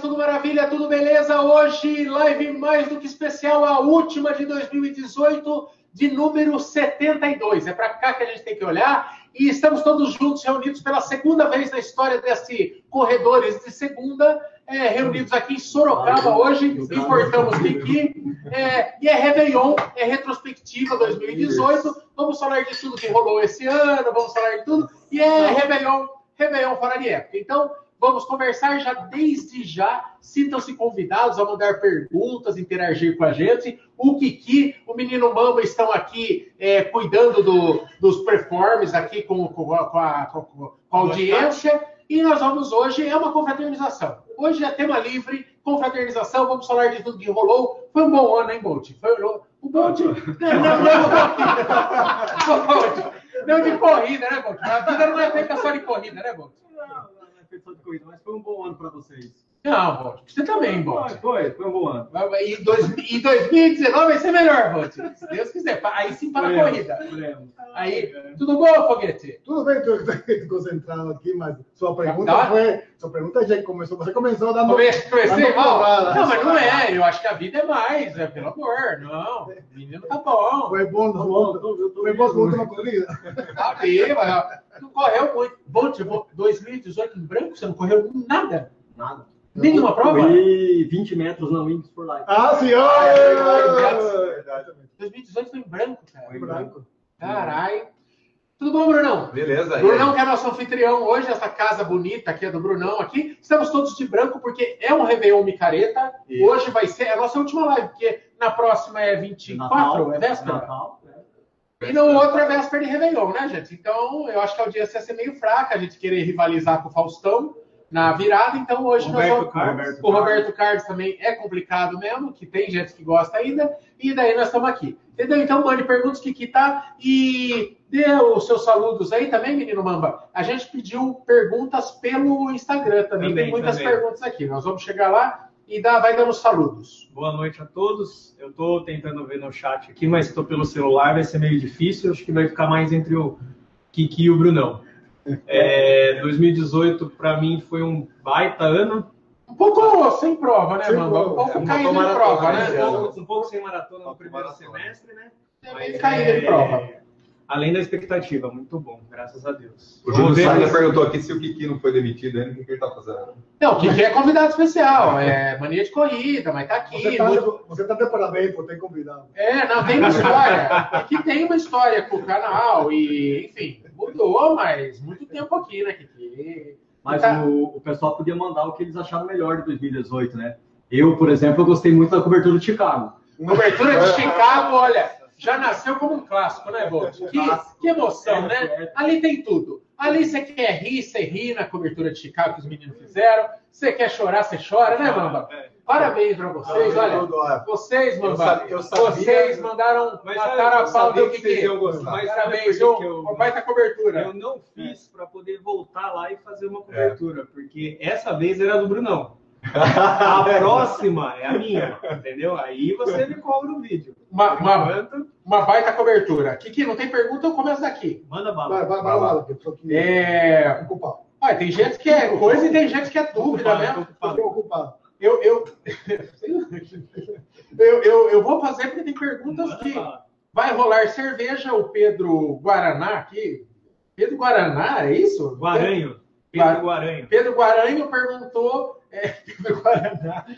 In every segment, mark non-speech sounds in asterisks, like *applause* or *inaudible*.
Tudo maravilha? Tudo beleza? Hoje, live mais do que especial, a última de 2018, de número 72. É para cá que a gente tem que olhar. E estamos todos juntos, reunidos pela segunda vez na história desse Corredores de Segunda, é, reunidos aqui em Sorocaba hoje. Importamos aqui. É, e é Réveillon, é retrospectiva 2018. Vamos falar de tudo que rolou esse ano, vamos falar de tudo. E é Réveillon, Réveillon fora de época. Então, Vamos conversar já desde já. Sintam-se convidados a mandar perguntas, interagir com a gente. O Kiki, o menino Mama estão aqui é, cuidando do, dos performances aqui com, com, com, a, com, a, audiência. E nós vamos hoje, é uma confraternização. Hoje é tema livre, confraternização, vamos falar de tudo que rolou. Foi um bom ano, hein, Bolt? Foi o Bolt. Não, não, não, *laughs* não, de corrida, né, Bolt? A vida não é feita só de corrida, né, Bolt? Não competição de corrida, mas foi um bom ano para vocês. Não, Bolt. Você também, Bolt. Foi, foi, foi um bom ano. E, dois, e 2019 vai ser melhor, Bolt. Se Deus quiser. Aí sim para a corrida. Aí, tudo bom, Foguete? Tudo bem, estou *laughs* concentrado aqui, mas sua pergunta tá. foi. Sua pergunta já começou. Você começou dando. Comecei, comecei mal. Não, mas não é. Eu acho que a vida é mais, é, pelo amor. Não. O menino tá bom. Foi bom, tá bom. Foi bom na última corrida. Tá bem, mas não correu muito. Bolt, 2018 em branco, você não correu nada? Nada. Nenhuma prova? Foi 20 metros na Wings for Life. Ah, sim! Ah, é verdade. 2018 foi em branco, cara. Foi em branco. Caralho. Tudo bom, Brunão? Beleza. Brunão, que é nosso anfitrião hoje, essa casa bonita aqui é do Brunão aqui. Estamos todos de branco porque é um Réveillon Micareta. Isso. Hoje vai ser a nossa última live, porque na próxima é 24, Natal, é véspera? Natal. É. E no outro é véspera de Réveillon, né, gente? Então, eu acho que a audiência ia ser meio fraca, a gente querer rivalizar com o Faustão na virada. Então hoje Roberto nós vamos... Carlos. o Roberto Carlos também é complicado mesmo, que tem gente que gosta ainda, e daí nós estamos aqui. Entendeu? Então mande perguntas que que tá e dê os seus saludos aí também, menino Mamba. A gente pediu perguntas pelo Instagram também, também tem muitas também. perguntas aqui. Nós vamos chegar lá e dá, vai dando saludos. Boa noite a todos. Eu estou tentando ver no chat aqui, mas estou pelo celular, vai ser meio difícil. Acho que vai ficar mais entre o Kiki e o Brunão. É, 2018 para mim foi um baita ano. Um pouco sem prova, né, mano? Um pouco é, caindo em prova, né? né? Um pouco, um pouco sem maratona no primeiro maratona. semestre, né? Mas, caindo é, em prova. Além da expectativa, muito bom, graças a Deus. O Júlio Salles perguntou aqui se o Kiki não foi demitido ainda, o que ele tá fazendo? Não, o Kiki é convidado especial, é mania de corrida, mas tá aqui. Você tá, muito... você tá de parabéns por ter convidado. É, não, tem uma história. Kiki tem uma história com o canal e, enfim, mudou, mas muito tempo aqui, né, Kiki? Mas tá... o, o pessoal podia mandar o que eles acharam melhor de 2018, né? Eu, por exemplo, eu gostei muito da cobertura de Chicago. Cobertura de Chicago, olha, já nasceu como um clássico, né, Bolt? *laughs* Que, que emoção, né? Ali tem tudo. Ali você quer rir, você ri na cobertura de Chicago que os meninos fizeram. Você quer chorar, você chora, né, Mamba? Parabéns pra vocês, olha. Vocês, Mamba, vocês mandaram matar a pau do que Mas parabéns, uma baita cobertura. Eu não fiz para poder voltar lá e fazer uma cobertura, porque essa vez era do Brunão. A *laughs* próxima é a minha, entendeu? Aí você me cobra o vídeo. Uma, uma, uma baita cobertura. Kiki, não tem pergunta, eu começo daqui. Manda bala. Vai, vai, vai, vai. É... Ah, tem gente que é coisa e tem gente que é dúvida, né? Ocupado. Eu, eu... *laughs* eu, eu, eu vou fazer porque tem perguntas que vai rolar cerveja, o Pedro Guaraná aqui. Pedro Guaraná, é isso? Guaranho. Pedro Guaranho. Pedro Guaranho perguntou é, do Guaraná. *laughs*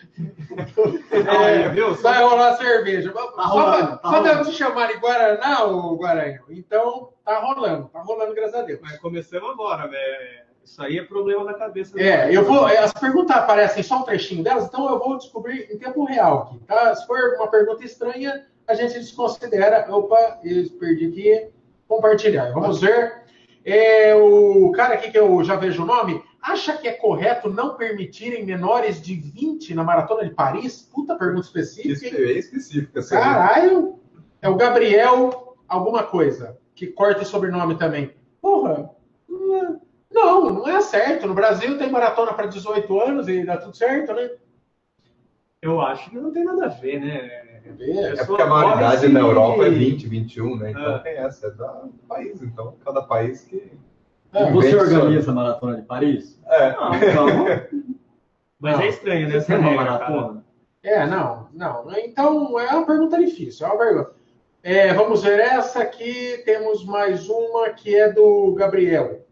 É, viu? Vai rolar cerveja. Tá rolando, tá só deve te chamar de Guaraná, o Guaranho. Então, tá rolando. Tá rolando, graças a Deus. Mas começamos agora, velho. Isso aí é problema da cabeça. É, eu vou. As perguntas aparecem só um trechinho delas, então eu vou descobrir em tempo real aqui, tá? Se for uma pergunta estranha, a gente desconsidera. Opa, eu perdi aqui. Compartilhar. Vamos ver. É, o cara aqui que eu já vejo o nome, Acha que é correto não permitirem menores de 20 na Maratona de Paris? Puta pergunta específica. É específica. Caralho! É o Gabriel alguma coisa, que corta o sobrenome também. Não, não é certo. No Brasil tem maratona para 18 anos e dá tudo certo, né? Eu acho que não tem nada a ver, né? É, porque a maioridade na Europa é 20, 21, né? Então ah. tem essa, é do país. Então, cada país que é, você organiza a Maratona de Paris? É. Não, então, *laughs* Mas Não. é estranho, né? Você essa uma maratona? É, não, não. Então, é uma pergunta difícil, é uma pergunta. É, vamos ver essa aqui. Temos mais uma que é do Gabriel.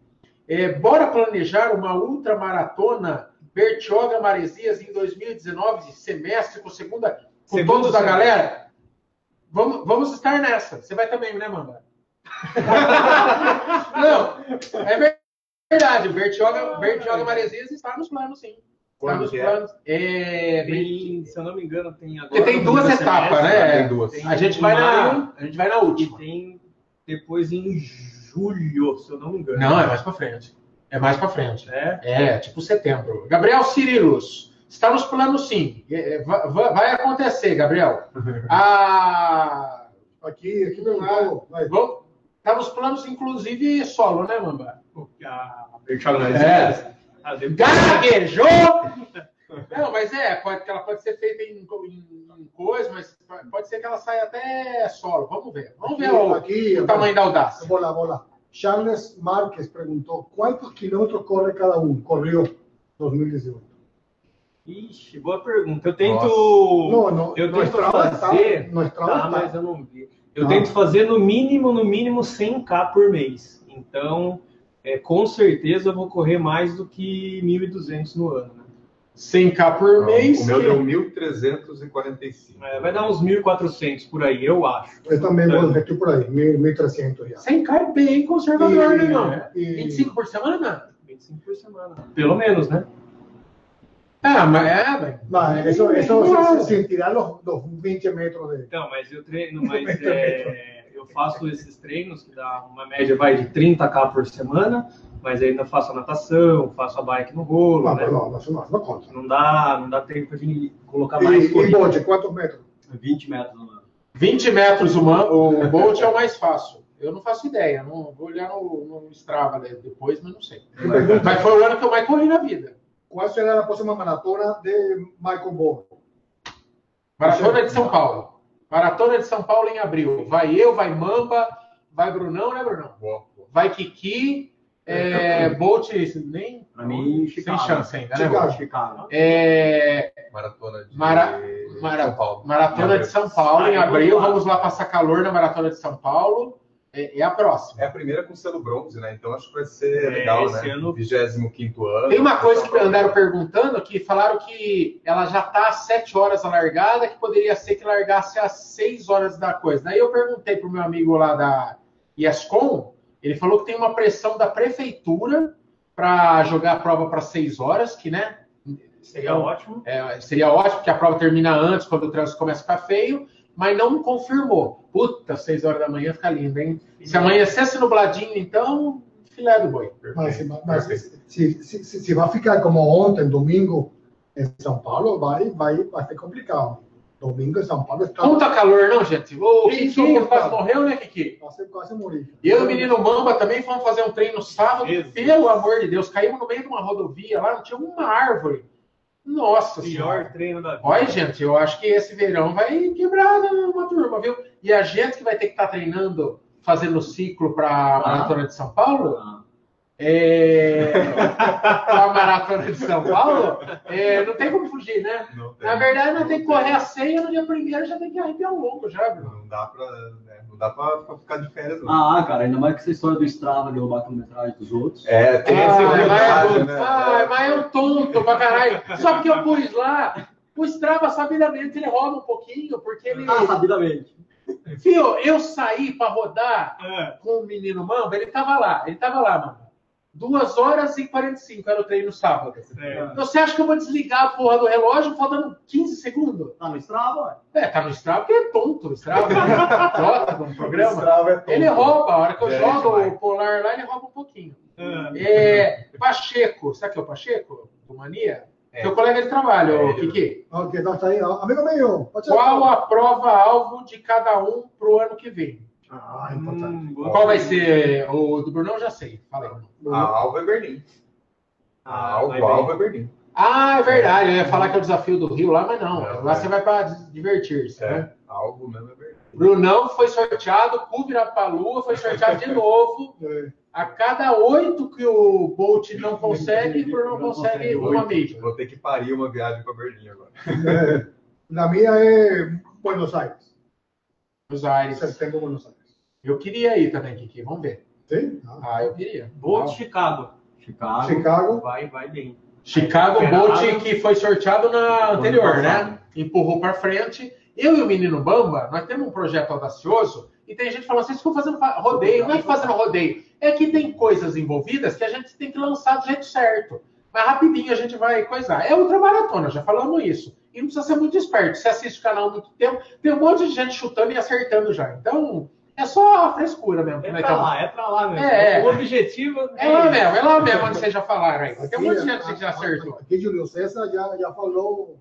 É, bora planejar uma ultramaratona Bertioga Maresias em 2019, de semestre, com segunda, com Segundo todos da semestre. galera? Vamos, vamos estar nessa. Você vai também, né, Mamba? *laughs* Não, é verdade. Bertioga, Bertioga Maresias está nos planos, sim. Está Quando nos que é? planos. É, Tem, se eu não me engano, tem agora. Porque tem duas etapas, semestre, né? Tem duas. Tem A gente vai maio na, a gente vai na E última. tem depois em julho, se eu não me engano. Não, é mais para frente. É mais para frente. É? É, tipo setembro. Gabriel Cirilos, está nos planos sim. É, é, va- va- Vai acontecer, Gabriel. *laughs* Ah, Aqui, aqui perguntou. vai. vamos, tá nos planos, inclusive, solo, né, Mamba? A Bertioga não É. Ah, Gaguejou! *laughs* Não, mas é, pode, que ela pode ser feita em, em- em coisa, mas pode ser que ela saia até solo. Vamos ver. Vamos ver o, Aqui, o tamanho da audácia. Vou lá, vou lá. Charles Marques perguntou quantos quilômetros corre cada um? Correu 2018. Ixi, boa pergunta. Eu tento. Não, não. eu tento Strava fazer. Tá, está. mas eu não vi. Eu Ah. tento fazer no mínimo, no mínimo 100k por mês. Então, é, com certeza eu vou correr mais do que 1.200 no ano. Né? 100k por mês. O meu que- deu 1.345. É, vai dar uns 1.400 por aí, eu acho. Eu também vou, estou por aí, 1.300 já. 100k é bem conservador, né, não? e- 25 por semana? 25 por semana. Pelo menos, né? Ah, mas é, velho. Mas eso Claro. sin, sin tirar los 20 metros de... Então, mas eu treino, *laughs* mas é, eu faço esses treinos que dá uma média vai de 30k por semana, mas ainda faço a natação, faço a bike no rolo, No, né? no, no, eso no, no conta. Não dá, não dá tempo de colocar mais Y, y corrida. boche, ¿cuántos metros? 20 metros no ano. 20 metros o, man, o Bolt é o mais fácil. Eu não faço ideia, não vou olhar no, no Strava né, depois, mas não sei. *laughs* Mas foi o ano que eu mais corri na vida. ¿Cuál será la próxima maratona de Michael Bowen? Maratona de São Paulo. Maratona de São Paulo em abril. Vai eu, vai Mamba, vai Brunão, né, Brunão? Vai Kiki, é, Bolt, nem. Pra mim, sem Chicago. chance ainda, né? Chicago. Chicago. É, Maratona de Mara- Mara- São Paulo. Maratona de São Paulo em abril. Vamos lá passar calor na Maratona de São Paulo. É, é a próxima. É a primeira com selo bronze, né? Então acho que vai ser É, legal, esse né? ano- 25 ano. Tem uma coisa que andaram perguntando, que falaram que ela já está às 7 horas a largada, que poderia ser que largasse às 6 horas da coisa. Daí eu perguntei para o meu amigo lá da IESCOM, ele falou que tem uma pressão da prefeitura para jogar a prova para 6 horas, que né, Seria ótimo. é, seria ótimo, porque a prova termina antes, quando o trânsito começa a ficar feio, mas não confirmou. Puta, 6 horas da manhã fica lindo, hein? Se amanhecesse nubladinho, então, filé do boi. Mas, mas si, si, si, si va a ficar como ontem, domingo, em São Paulo, vai, vai, vai ser complicado. Domingo em São Paulo está... Puta calor, não, gente? O Kiki quase morreu, né, Kiki? Vai ser quase morir. E eu e o menino Mamba também fomos fazer um treino sábado. Jesus. Pelo amor de Deus, caímos no meio de uma rodovia lá, não tinha uma árvore. Nossa Pior senhora. treino da vida. Olha, gente, eu acho que esse verão vai quebrar uma turma, viu? E a gente que vai ter que estar treinando, fazendo ciclo para a Maratona de São Paulo, Ah, é... *laughs* a Maratona de São Paulo, é, não tem como fugir, né? Não tem. Na verdade, nós temos que correr a ceia no dia primeiro, já tem que arrepiar o longo já, viu? Não dá pra, né? não dá pra, pra ficar de férias, não. Ah, cara, ainda mais que essa história do Strava de roubar a quilometragem dos outros. É, tem Ah, essa é, né? ah, mas é um tonto pra caralho. Só porque eu pus lá, o Strava, sabidamente, ele roda um pouquinho, porque ele. Ah, sabidamente. Fio, eu saí pra rodar É. com o menino Mamba, ele tava lá, ele tava lá, mano. 2 horas e 45 era o treino sábado. É. Você acha que eu vou desligar a porra do relógio faltando 15 segundos? Tá no Strava, ué. É, tá no Strava porque é tonto o Strava. Jota no programa. Strava é tonto. Ele rouba, a hora que eu É, jogo demais. o polar lá, ele rouba um pouquinho. É. É, Pacheco, sabe que é o Pacheco? Do Mania? É. Seu colega de trabalho, É, Kiki. Ok, então está aí. Amigo meu. Qual a prova-alvo de cada um pro ano que vem? Ah, importante. Hum. Qual vai ser? O do Brunão já sei. Falei. A Alva é Berlim. A Ah, a. Alva é Berlim. Ah, é verdade. Eu ia falar que é o desafio do Rio lá, mas não. Não, lá é. você vai para divertir-se, É, né? a Alva mesmo é Berlim. Brunão foi sorteado, Cu Virapalua foi sorteado de novo. *laughs* É. A cada oito que o Bolt não consegue, o Bruno não consegue uma Major. Vou ter que parir uma viagem para Berlim agora. La mía es Buenos Aires. Buenos Aires. Septiembre, Buenos Aires. Eu queria ir também, Kiki. Vamos ver. ¿Sí? Ah. Ah, eu queria. Bolt Chicago. Chicago. Chicago. Vai, vai bem. Chicago. Bolt que foi sorteado na anterior, né? Empurrou para frente. Eu e o menino Bamba, nós temos um projeto audacioso e tem gente falando assim, vocês ficam fazendo fa- rodeio. Não é que fazendo rodeio, é que tem coisas envolvidas que a gente tem que lançar do jeito certo. Mas rapidinho a gente vai coisar. É ultramaratona, já falamos isso. E não precisa ser muito esperto. Você assiste o canal há muito tempo, tem um monte de gente chutando e acertando já. Então, é só a frescura mesmo. É nós pra lá, é pra lá mesmo. É, é. O objetivo É lá mesmo, é lá mesmo onde vocês já falaram aí. Tem um monte de gente que já acertou. aqui Julio César já, já falou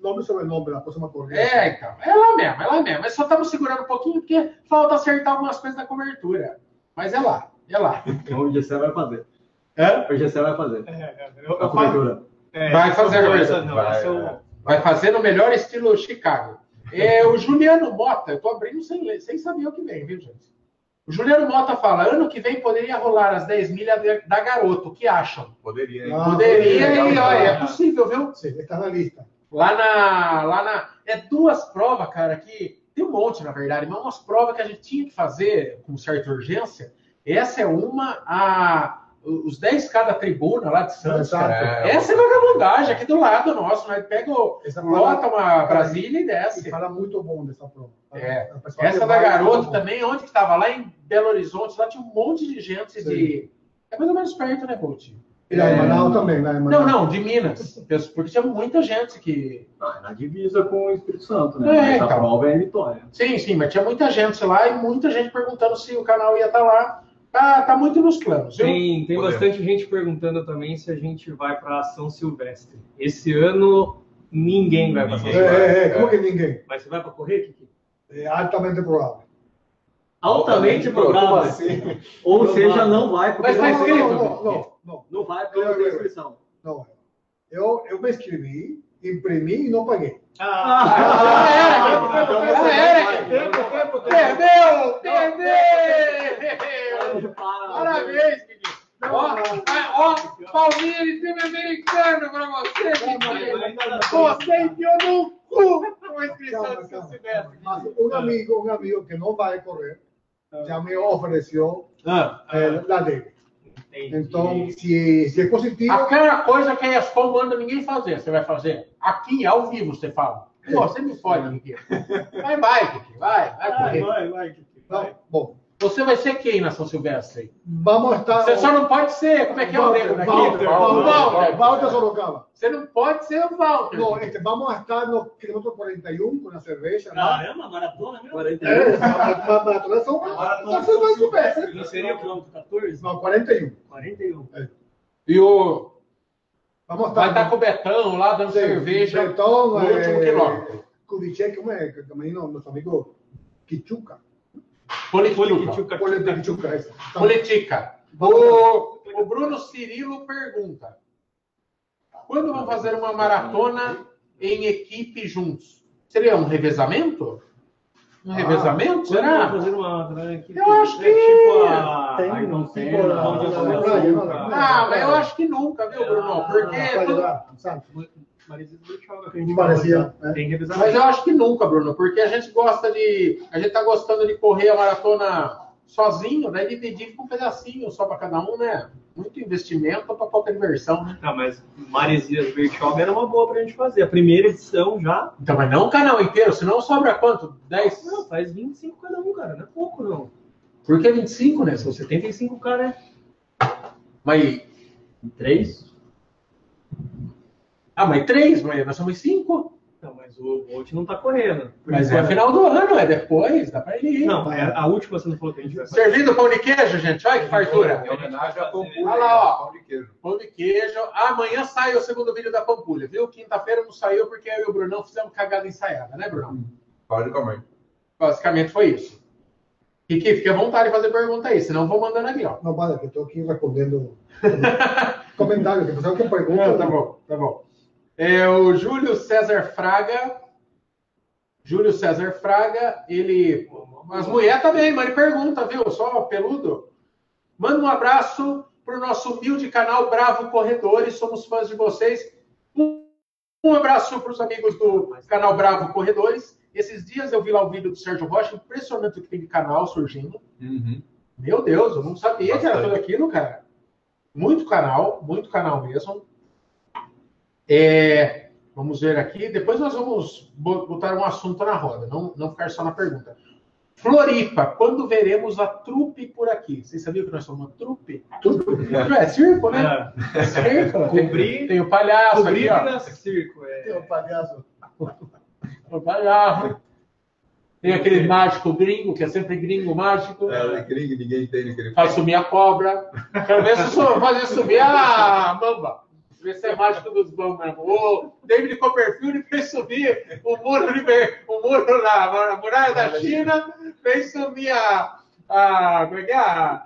nome e sobrenome da próxima corrida. É, então. É lá mesmo, é lá mesmo. Mas só estamos segurando um pouquinho porque falta acertar algumas coisas da cobertura. Mas é lá, é lá. Então o GC vai fazer. Hã? O GC vai fazer. É, é, eu- A cobertura. é, Vai fazer a cobertura. Vai, é. Vai fazer no melhor estilo Chicago. É, o Juliano Mota, eu tô abrindo sem, ler, sem saber o que vem, viu, gente? O Juliano Mota fala: ano que vem poderia rolar as 10 milhas da garoto. O que acham? Poderia, hein? Ah, Poderia legal, e, olha, é legal. possível, viu? Sí, está na lista. Lá na, lá na. É duas provas, cara, que. Tem um monte, na verdade, mas umas provas que a gente tinha que fazer com certa urgência. Essa é uma, a, os 10K da tribuna lá de Santos. Exato. cara. Essa é vagabundagem aqui do lado nosso. Nós pega, o- Essa lota uma Brasília e E desce. fala muito bom dessa prova. É. Essa da Garoto também, onde que estava? Lá em Belo Horizonte, lá tinha um monte de gente de. É mais ou menos perto, né, Bolt? E em Manaus também. Lá em Não, Manaus. não, de Minas. Porque tinha muita gente que. Ah, na divisa com o Espírito Santo, né? É, Mas então. a prova é Vitória. Sim, sim, mas tinha muita gente lá e muita gente perguntando se o canal ia estar lá. Tá, tá muito nos planos? Tem, tem Podemos. bastante gente perguntando também se a gente vai para São Silvestre. Esse ano ninguém vai para São. É, Silvestre. é, é, como que ninguém? Mas você vai para correr, Kiki? É altamente provável. Altamente Como provável. assim? Ou Não seja, vai. não vai, porque Mas tá não, escrito. Não, não, não, não, não vai porque não tem inscrição. não. Eu, eu me inscrevi, imprimi e não paguei. Ah, ah, você era, tempo, tempo, Perdeu! Perdeu! Para- Parabéns, Kiki. Ó, ó, Palmeiras time americano pra você, Kiki. Você enfiou no cu com a inscrição do seu calma. Mas um amigo, um amigo que não vai correr, já me ofereceu Ah, eh, la dele. Entendi. Então, se, se é positivo, Aquela coisa que a ESCOM manda ninguém fazer, você vai fazer. Aqui, ao vivo, você fala. Pô, você me fode, Kiki. Vai, vai, Kiki. Vai, vai Vai, vai, vai, Kiki. vai. bom, Você vai ser quem na São Silvestre? vamos estar. Você só não pode ser. Como é que é o nego daqui? Walter, O Walter, Walter. Walter Sorocaba. Você não pode ser o Walter. No, este, vamos a estar no kilómetro 41 con la cerveza. ¿no? Caramba, maratona, meu. 41. Eh, ma- ma- maratona son- son- son super, Não seria o quilômetro 14? No, 41. 41. E o. Vamos a Vai estar estar com o Betão lá dando cerveja Betón, no último quilômetro. Kubitschek, ¿cómo es? Que también no- nuestro amigo Kichuca. Politica. Ese. Politica. O, o Bruno Cirilo pergunta: quando vão fazer uma maratona em equipe juntos? Seria um revezamento? Um revezamento? Quando vai Será? fazer uma aqui? Eu acho que- É tipo a... Tem, não tem. Ah, mas eu acho que nunca, viu, Bruno? Porque. Para tudo- Marisa Bertioga, que a gente Parecia, fala, né? Tem Mas eu acho que nunca, Bruno, porque a gente gosta de. A gente tá gostando de correr a maratona sozinho, daí dividir com um pedacinho só para cada um, né? Muito investimento para pouca diversão, né? Ah, mas Maresias Bertioga era uma boa pra gente fazer. A primeira edição já. Então, mas não o canal inteiro, senão sobra quanto? 10? Não, faz 25 cada um, cara. Não é pouco, não. Por que 25, né? São 75 cara. Mas. Três? Ah, mas 3, mas nós somos 5. Não, mas o Bolt não tá correndo. Mas é enquanto. final do ano, é depois, dá pra ir. Não, é a última você não falou que a gente vai fazer. Servindo pão de queijo, gente. Olha que fartura. Em homenagem a Pampulha. Olha lá, ó. Pão de queijo. Pão de queijo. Amanhã sai o segundo vídeo da Pampulha, viu? Quinta-feira não saiu porque eu e o Brunão fizemos cagada ensaiada, né, Brunão? Pode comer. Basicamente foi isso. Kiki, fique à vontade de fazer pergunta aí, senão eu vou mandando aqui, ó. No, vale, *laughs* que estoy aquí respondiendo comentarios. Que pessoal que Não, preguntan. tá bom, tá bom. É, o Júlio César Fraga. Júlio César Fraga, ele. As mulheres também, mas ele pergunta, viu? Só peludo. Manda um abraço para o nosso humilde canal Bravo Corredores. Somos fãs de vocês. Um abraço para os amigos do canal Bravo Corredores. Esses dias eu vi lá o vídeo do Sérgio Rocha, impressionante o que tem de canal surgindo. Uhum. Meu Deus, eu não sabia que era Bastante. tudo aquilo, cara. Muito canal, muito canal mesmo. É, vamos ver aqui. Depois nós vamos bo- botar um assunto na roda, não, não ficar só na pergunta. Floripa, quando veremos a trupe por aqui? Vocês sabiam que nós somos uma trupe? Tudo. É circo, né? É, É circo. Tem, Cobrir- tem o palhaço cobrir aqui, ó. nesse circo. É, Tem um palhaço. *laughs* O palhaço. Tem aquele mágico gringo, que é sempre gringo mágico. É, gringo, ninguém entende o Faz sumir a cobra. Quero ver se fazer subir a mamba. Se é mágico dos bons mesmo. O David Copperfield fez subir o muro, de Ber- o muro na, na muralha da China, fez subir a. a como é que é? A,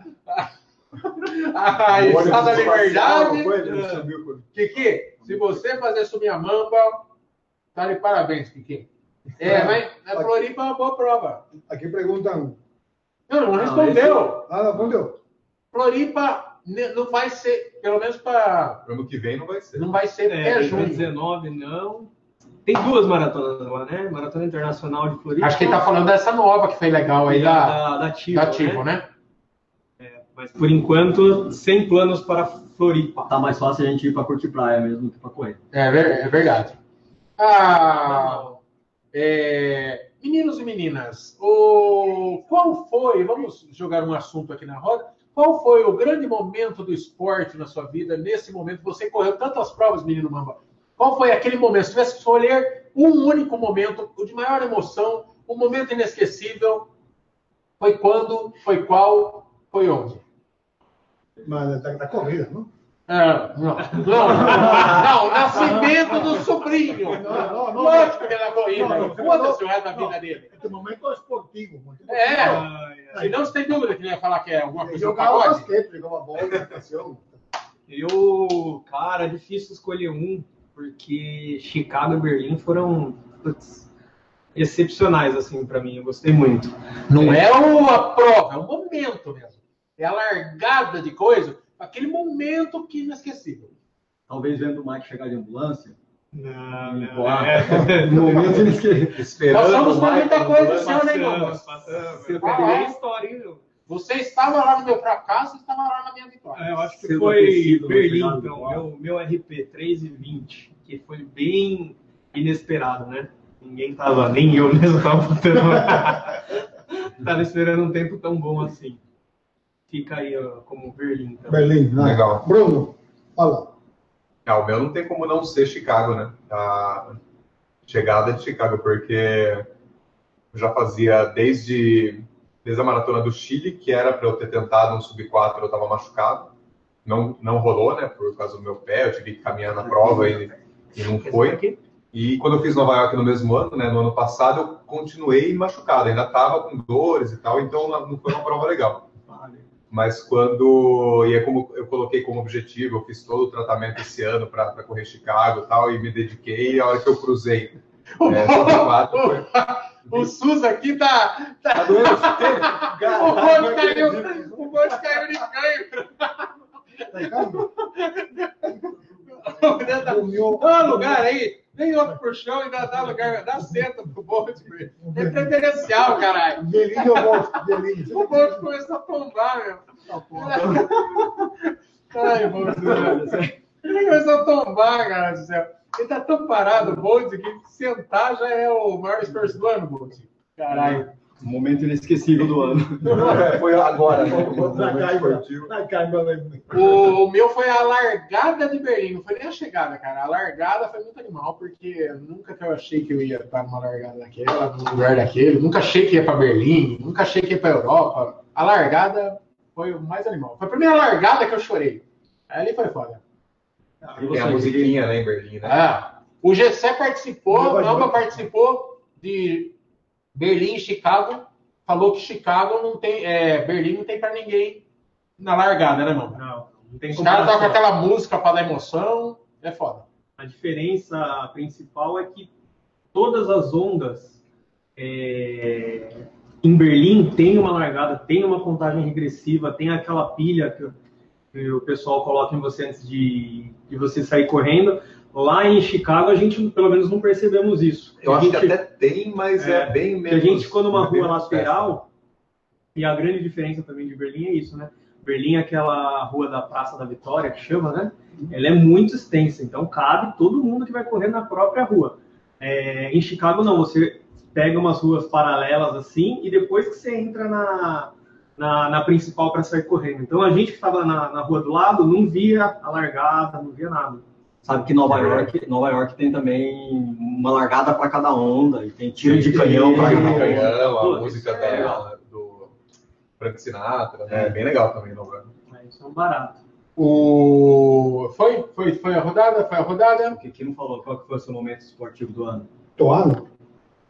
a, a Estátua da Liberdade. Kiki, se você fazer subir a mamba, tá de parabéns, Kiki. É, mas a Floripa é uma boa prova. Aqui perguntam. Não, não Não, respondeu. Ah, não, respondeu. Floripa não vai ser, pelo menos para. Ano que vem não vai ser. Não vai ser é, é junho. 2019 não. Tem duas maratonas lá, né? Maratona Internacional de Floripa. Acho que ele tá falando dessa nova que foi legal aí da, da, da Tivo, da Tivo, né? né? Mas por enquanto, sem planos para Floripa. Tá mais fácil a gente ir pra curtir praia mesmo do que pra correr. É, é verdade. Ah, é, meninos e meninas, o, qual foi, vamos jogar um assunto aqui na roda, qual foi o grande momento do esporte na sua vida, nesse momento? Você correu tantas provas, menino Mamba. Qual foi aquele momento? Se tivesse que escolher um único momento, o de maior emoção, um momento inesquecível, foi quando, foi qual, foi onde? Mas da, da corrida, não? Ah, não, não, não, o nascimento do sobrinho. Não, não, não. Lógico que é corrida. Não, não, Foda-se o resto da vida dele. Este momento esportivo. muito É. esportivo. Ai, ai. Se não, você tem dúvida que ele ia falar que é alguma Ele coisa do jogava pagode? basquete, jogava bola. Eu, cara, é difícil escolher um, porque Chicago e Berlim foram putz, excepcionais, assim, para mim. Eu gostei muito. Não é o- a prova, é o momento mesmo. É a largada de coisa, aquele momento que é inesquecível. Talvez vendo o Mike chegar de ambulância. Não, não, é. *laughs* No momento que. Esperando Passamos por mais, muita coisa esse ano, hein, Passamos, Mamba? passamos. Você história, hein, meu? Você estava lá no meu fracasso, estava lá na minha vitória. É, eu acho que foi Berlim, então, meu, meu RP 3 e 20, que foi bem inesperado, né? Ninguém tava, nem eu mesmo tava botando. *laughs* tava esperando um tempo tão bom assim. Fica aí ó, como Berlim. Então. Berlim. né? Legal. Bruno, fala. Ah, o meu não tem como não ser Chicago, né? A chegada de Chicago, porque eu já fazia desde, desde a maratona do Chile, que era para eu ter tentado um sub-4, eu estava machucado. Não, não rolou, né? Por causa do meu pé, eu tive que caminhar na prova e, e não foi. E quando eu fiz Nova York no mesmo ano, né, no ano passado, eu continuei machucado, ainda estava com dores e tal, então não foi uma prova legal. Mas quando e é como eu coloquei como objetivo, eu fiz todo o tratamento esse ano para correr Chicago e tal, e me dediquei. E a hora que eu cruzei é, foi- *laughs* O SUS aqui tá. tá... Tá doendo? *laughs* o bonde caiu, o bonde caiu de cãibra. Tá *laughs* O meu- lugar aí, vem outro pro chão e dá, lugar, dá senta pro velho. É preferencial, caralho. Gosto, gelinho. O bonde começou a tombar, meu. Ai, bonde, velho. Ele começou a tombar, cara do céu. Ele tá tão parado, o bonde, que sentar já é o maior esforço do ano, bonde. Caralho. Momento inesquecível do ano. foi agora, né? O, o meu foi a largada de Berlim, não foi nem a chegada, cara. A largada foi muito animal, porque nunca que eu achei que eu ia estar numa largada daquela, num lugar daquele. Nunca achei que ia para Berlim, nunca achei que ia para Europa. A largada foi o mais animal. Foi a primeira largada que eu chorei. Ali foi foda. Tem a musiquinha, né, em Berlim, né? Ah, o Gessé participou, mas- Namba participou de Berlim e Chicago. Falou que Chicago não tem. É, Berlim não tem para ninguém na largada, né, Namba? Não, não tem Os caras tocam aquela música para dar emoção, é foda. A diferença principal é que todas as ondas é, em Berlim tem uma largada, tem uma contagem regressiva, tem aquela pilha que, que o pessoal coloca em você antes de, de você sair correndo. Lá em Chicago a gente pelo menos não percebemos isso. Eu a acho gente, que até tem, mas é, É, bem menos. a gente ficou numa rua lateral e a grande diferença também de Berlim é isso, né? Berlim é aquela rua da Praça da Vitória que chama, né? Ela é muito extensa, então cabe todo mundo que vai correr na própria rua. É, em Chicago não, você pega umas ruas paralelas assim e depois que você entra na, na, na principal para sair correndo. Então a gente que estava na, na rua do lado não via a largada, não via nada. Sabe que Nova York, Nova York tem também uma largada para cada onda e tem tiro de canhão para cada onda. canhão, a música é da, do Frank Sinatra, né? É bem legal também, não, Bruno? Mas Isso é um barato. O... Foi? Foi? Foi a rodada? Foi a rodada? O que que não falou? Qual que foi o seu momento esportivo do ano? Toano.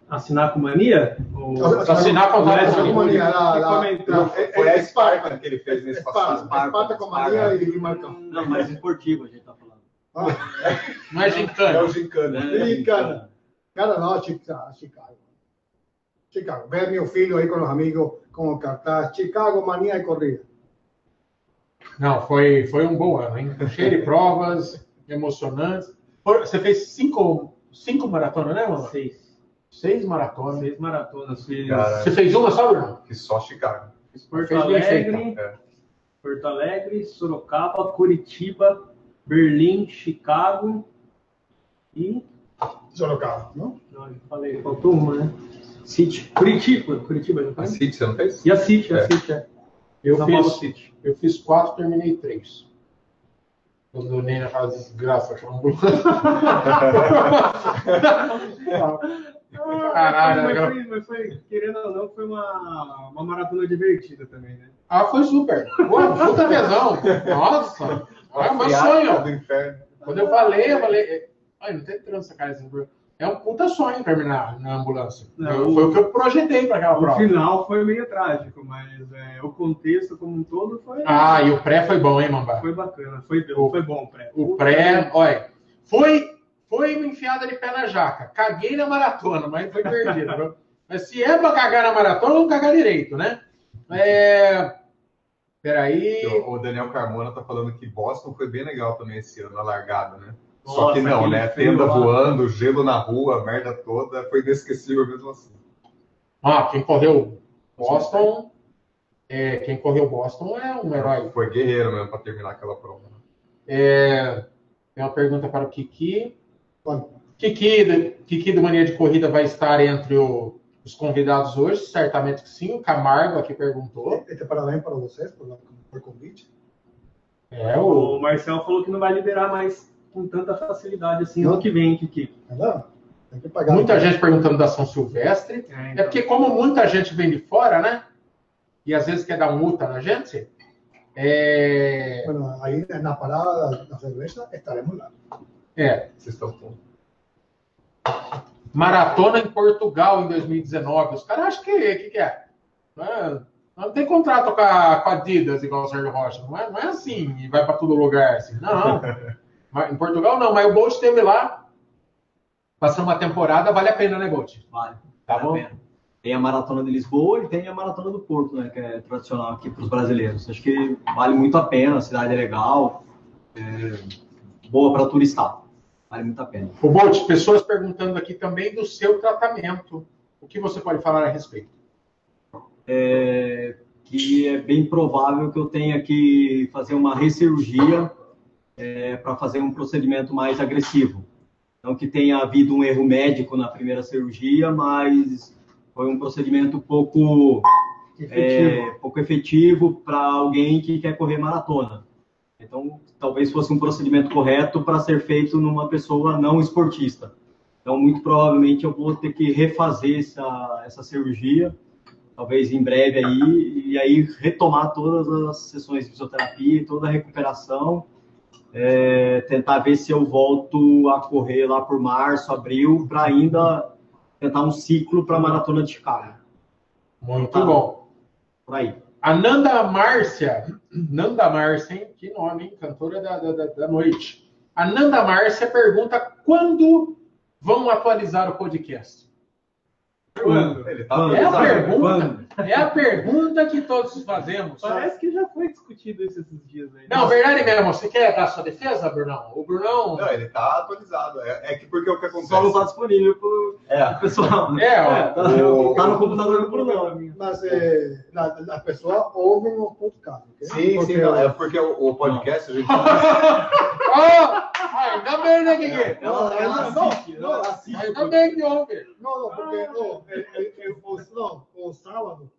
Assinar com mania? Ou... Assinar com o Led Assinar que- com mania, lá, lá. Não, Foi, é- é a Spartan que ele fez nesse passado. Esparta, Esparta com Mania e Marcão. Não, mas esportivo a gente tá falando. Ah, Não é É gincana. o Gincana. Né? Brincana. Cara, não, Chica- Chicago. Chicago. Ver meu filho aí com os amigos com o cartaz Chicago Mania e Corrida. Não, foi, foi um bom ano, hein? Cheio de provas, emocionantes. Você fez cinco, cinco maratonas, né, mano? Seis. Seis maratonas. Seis maratonas. Fiz, Você fez uma só, Bruno? que só Chicago. fiz Porto Alegre, É. Porto Alegre, Sorocaba, Curitiba, Berlim, Chicago e. Sorocaba, não? Não, eu falei, faltou uma, né? City. Curitiba. Curitiba, já A foi? City, você não fez? E a City, a É. City, é. Eu São Paulo fiz, City. eu fiz quatro, terminei três. Quando o Ney faz desgraça, chama *laughs* Caralho, mas, foi, mas foi, querendo ou não, foi uma, uma maratona divertida também, né? Ah, foi super. Pô, puta tesão. Nossa, é meu sonho. do inferno. Quando eu falei, eu falei. Ai, não tem trança, cara. É um puta sonho terminar na ambulância. Não, Eu- o- foi o que eu projetei para aquela O prova. final foi meio trágico, mas é, o contexto como um todo foi, Ah, e o pré foi bom, hein, Mambá? foi bacana. Foi, O- foi bom o pré. O pré, olha, foi, foi uma enfiada de pé na jaca. Caguei na maratona, mas foi perdido. *laughs* mas se é pra cagar na maratona, vamos cagar direito, né? É... Peraí. O Daniel Carmona tá falando que Boston foi bem legal também esse ano, na largada, né? Só Nossa, que não, né? frio Tenda lá. voando, gelo na rua, a merda toda, foi inesquecível mesmo assim. Ah, quem correu Boston, é, quem correu Boston é um herói. Foi guerreiro mesmo para terminar aquela prova. É, tem uma pergunta para o Kiki. Kiki, Kiki do Mania de Corrida vai estar entre o- os convidados hoje? Certamente que sim. O Camargo aqui perguntou. Este parabéns para vocês por, por convite. É, o, O Marcel falou que não vai liberar mais com tanta facilidade assim Não? ano que vem, Kiki. Entendeu? Tem que pagar. muita gente perguntando da São Silvestre. É, É então. porque, como muita gente vem de fora, né? E às vezes quer dar multa na gente, é, Bueno, ahí en la parada de la cerveza estaremos lá. é, Vocês estão com. Maratona em Portugal em 2019. Os caras acham que, que, que é? Não, é- não tem contrato com a, com a Adidas, igual o Sérgio Rocha. Não é, não é assim, e vai para todo lugar. Assim. Não, *laughs* em Portugal não, mas o Bolt esteve lá, passou uma temporada, vale a pena, né, Bolt? Vale. Tá vale a bom? pena. Tem a maratona de Lisboa e tem a maratona do Porto, né? Que é tradicional aqui para os brasileiros. Acho que vale muito a pena, a cidade é legal, é boa para turistar. Vale muito a pena. O Bolt, pessoas perguntando aqui também do seu tratamento. O que você pode falar a respeito? É, que é bem provável que eu tenha que fazer uma recirurgia para fazer um procedimento mais agressivo. Não que tenha havido um erro médico na primeira cirurgia, mas foi um procedimento pouco Efetivo. é, pouco efetivo para alguém que quer correr maratona. Então, talvez fosse um procedimento correto para ser feito numa pessoa não esportista. Então, muito provavelmente eu vou ter que refazer essa, essa cirurgia, talvez em breve aí, e aí retomar todas as sessões de fisioterapia, toda a recuperação, é, tentar ver se eu volto a correr lá por março, abril, para ainda tentar um ciclo para a maratona de Chicago. Muito Tá. bom. Por aí. A Nanda Márcia, Nanda Márcia, hein? Que nome, hein? Cantora da, da, da- noite. A Nanda Márcia pergunta quando vão atualizar o podcast. Quando? Ele tá É a pergunta. É a pergunta que todos fazemos. Parece que já foi discutido isso esses dias aí. Não, verdade mesmo. Você quer dar sua defesa, Brunão? O Brunão. Não, ele tá atualizado. É, é que porque o que acontece? Só não está disponível para É. o pessoal. né? É, ó. tá, O- tá no computador do Brunão. Mas la- las personas oyen los podcasts. ¿ok? Sim, Porque- sim, não, é porque o, o podcast a gente. *laughs* Bem, né, Kiki? No, no, no. Ainda bem que ouve. No, no, porque no, el, el, el, o, no, o sábado,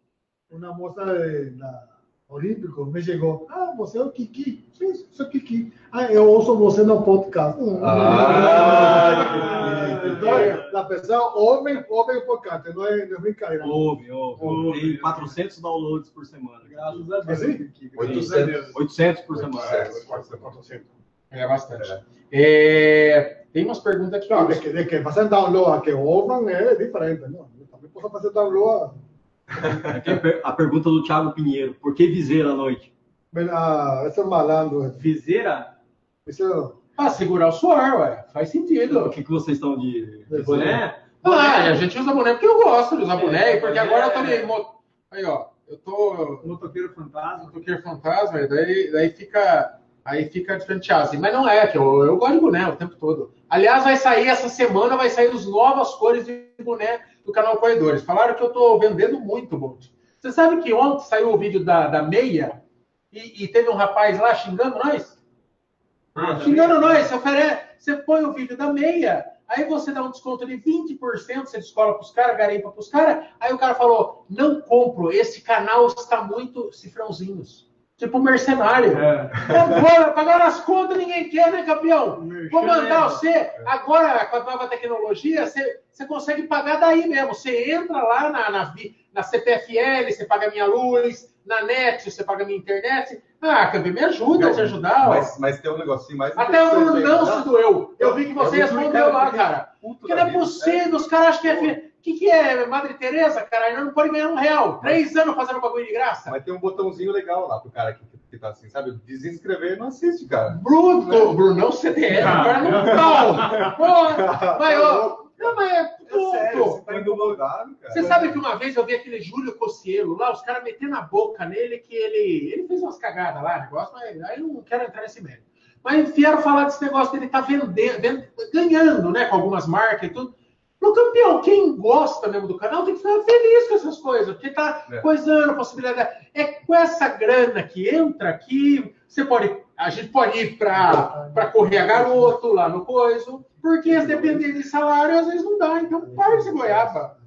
una moza de la Olímpico me llegó, ah, você é o Kiki. Sim, sou Kiki. Ah, eu ouço você no podcast. Ah, que Então, a pessoa ouve o podcast, não é, não é brincadeira. Ouve, ouve. Tem 400 downloads por semana. Graças a Deus. Assim? Kiki. 800. Graças a Deus. 800 por semana. É bastante. É, tem umas perguntas aqui. Não, de que, de que façam download a que ouvem é diferente, não? Eu também posso fazer download. Aqui a, a pergunta do Thiago Pinheiro. Por que viseira à noite? Ah, esse é malandro. Viseira? Esse é... Ah, segurar o suor, ué. Faz O sentido. que, que vocês estão de... de Boné? Ah, a gente usa boné porque eu gosto de usar É, boné, e porque boné agora eu tô é- mo- Aí, ó. Eu tô. Motoqueiro fantasma. Motoqueiro fantasma, e daí, daí fica. Aí fica diferenciado. Assim. Mas não é, que eu, eu gosto de boné o tempo todo. Aliás, vai sair essa semana, vai sair as novas cores de boné do canal Corredores. Falaram que eu tô vendendo muito, Bolt. Você sabe que ontem saiu o vídeo da, da meia e, e teve um rapaz lá xingando nós? Ah, Xingando nós, você oferece, você põe o vídeo da meia, aí você dá um desconto de 20%, você descola para os caras, garimpa para os caras. Aí o cara falou: não compro, esse canal está muito cifrãozinhos. Tipo mercenário. É. Agora, pagar as contas ninguém quer, né, campeão? Vou mandar você. Agora, com a nova tecnologia, você, você consegue pagar daí mesmo. Você entra lá na, na, na CPFL, você paga minha luz, na net, você paga minha internet. Ah, campeão, me ajuda a te ajudar. Mas, mas tem um negocinho mais Até o não né? se doeu. Eu vi que você respondeu lá, cara. Porque não é vida, possível, os caras acham que é. Que, que é Madre Teresa, cara? Não pode ganhar um real. Três anos fazendo bagulho de graça. Mas tem um botãozinho legal lá pro cara que, que tá assim, sabe? Desinscrever não assiste, cara. Bruto, Brunão CDF, agora não pau. Pô, Mas, ó, não, mas é É sério, puto. você tá cara. Você sabe que uma vez eu vi aquele Júlio Cossielo lá, os caras metendo a boca nele que ele, ele fez umas cagadas lá, negócio, mas aí não quero entrar nesse mérito. Mas vieram falar desse negócio dele estar vendendo, ven- ganhando, né, com algumas marcas e tudo. No campeão, quem gosta mesmo do canal tem que ficar feliz com essas coisas, porque tá É. coisando possibilidade. É com essa grana que entra aqui, você pode, a gente pode ir para correr a garoto lá no coiso, porque dependendo de salário, às vezes não dá. Então, para de ser goiaba.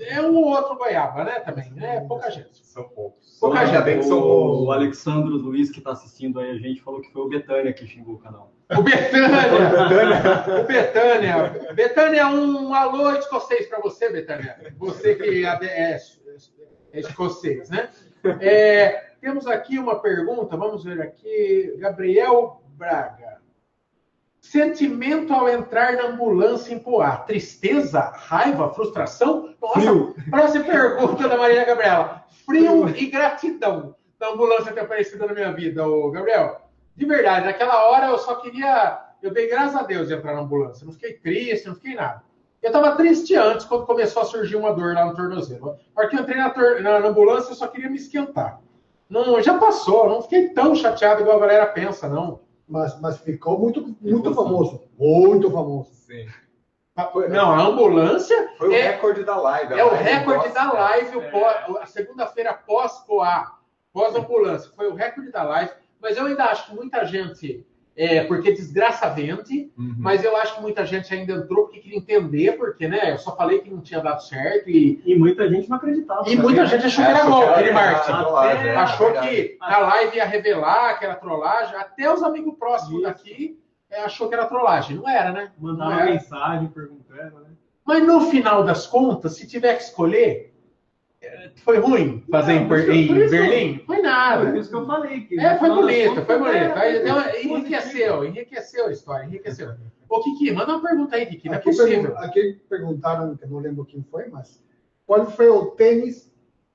É um ou outro goiaba, né, também. É pouca gente. São poucos. Pouca Ainda gente. bem que são O, poucos. o Alexandro Luiz, que está assistindo aí a gente, falou que foi o Betânia que xingou o canal. O Betânia. o Betânia. Betânia, um alô escocês para você, Betânia. Você que é, é- é escocês, né? É, temos aqui uma pergunta, vamos ver aqui. Gabriel Braga. Sentimento ao entrar na ambulância em Poá. Tristeza, raiva, frustração? Nossa, Frio. próxima pergunta da Maria Gabriela. Frio e gratidão da ambulância ter aparecido na minha vida, ô Gabriel. De verdade, naquela hora eu só queria. Eu dei graças a Deus de entrar na ambulância. Não fiquei triste, não fiquei nada. Eu estava triste antes, quando começou a surgir uma dor lá no tornozelo. A hora que eu entrei na, tor- na ambulância, eu só queria me esquentar. Não, já passou, não fiquei tão chateado igual a galera pensa, não. Mas, mas ficou muito, muito famoso. Muito famoso. Sim. Não, a ambulância Foi o é, recorde da live. é o recorde da live, o É. a segunda-feira pós-POA, pós-ambulância. Foi o recorde da live, mas eu ainda acho que muita gente, é, porque desgraça vende, Uhum. mas eu acho que muita gente ainda entrou porque queria entender, porque né, eu só falei que não tinha dado certo e, E muita gente não acreditava. e muita gente achou que era É, golpe, que aquele era marketing. trollagem, é, achou verdade. que a live ia revelar que era trollagem, até os amigos próximos daqui é, achou que era trollagem. Não era, né? Não Mandava mensagem perguntando, né? Mas no final das contas, se tiver que escolher, é, foi ruim fazer Não, em, em Berlim? Foi Foi nada. isso que eu falei. Que É, foi bonito, foi bonito. Aí deu- positivo. enriqueceu, enriqueceu a história, enriqueceu. Ô, Kiki, manda uma pergunta aí, Kiki, não é Aqui, possível. pergun- aqui perguntaram, que não lembro quem foi, mas qual foi o tênis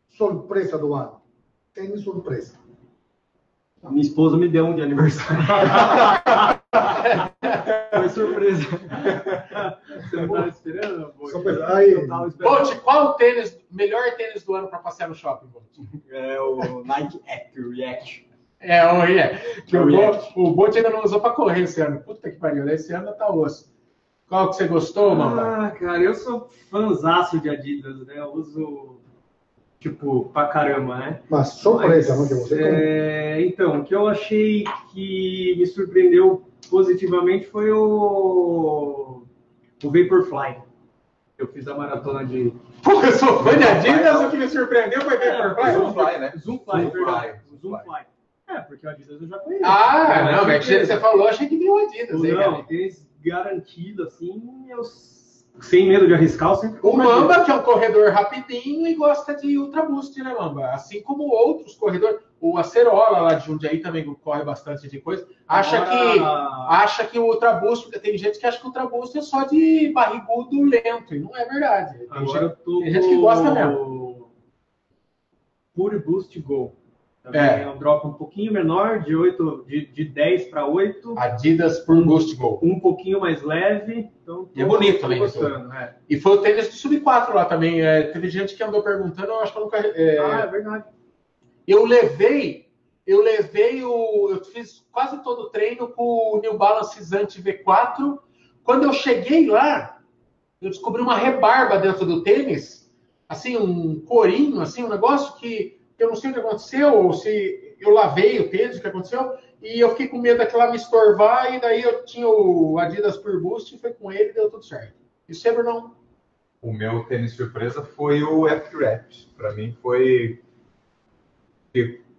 surpresa do ano? Tênis surpresa. A minha esposa me deu um de aniversário. *laughs* Foi surpresa. Você não estava esperando? Aí, tava esperando. Bolt, qual o tênis, melhor tênis do ano para passear no shopping, Bolt? É o Nike Act React. É, o é. Que o, React. Bolt, o Bolt ainda não usou para correr esse ano. Puta que pariu, esse ano tá osso. Qual que você gostou, Mamba? Ah, cara, eu sou fãzaço de Adidas, né? Eu uso, tipo, pra caramba, né? mas surpresa, Mas, não? Que você é, então, o que eu achei que me surpreendeu positivamente foi o, o Vaporfly. Eu fiz a maratona de Pô, eu sou fã de Adidas, o que me surpreendeu foi ver por Vai, Fly. Zoomfly, né? Zoomfly, Zoomfly, verdade. Zoomfly. É, porque o Adidas eu já conheço. Ah, É, não, é certeza. você falou, achei que vinha o Adidas. aí, Não, tênis garantido, assim, eu, sem medo de arriscar, eu sempre O Mamba, que é um corredor rapidinho e gosta de Ultra Boost, né, Mamba? Assim como outros corredores. O Acerola lá de Jundiaí também corre bastante de coisa. Acha Agora, que acha que o Ultra Boost, porque tem gente que acha que o Ultra Boost é só de barrigudo lento, e não é verdade. Tem Agora eu tô tem gente que gosta mesmo. Pure Boost Go. Também É. é. um drop um pouquinho menor, de, 8, de, de 10 para 8, Adidas por Boost Go. um pouquinho mais leve. Então, E é bonito também, gostando, é. E foi o tênis do Sub 4 lá também. é, teve gente que andou perguntando, eu acho que eu nunca. é, Ah, é verdade. Eu levei, eu levei o. Eu fiz quase todo o treino com o New Balance Zante V4. Quando eu cheguei lá, eu descobri uma rebarba dentro do tênis, assim, um corinho, assim, um negócio que eu não sei o que aconteceu, ou se eu lavei o tênis, o que aconteceu, e eu fiquei com medo daquilo lá me estorvar, e daí eu tinha o Adidas Pure Boost, e foi com ele e deu tudo certo. E você, Brunão? O meu tênis surpresa foi o F-Rap. Para mim foi.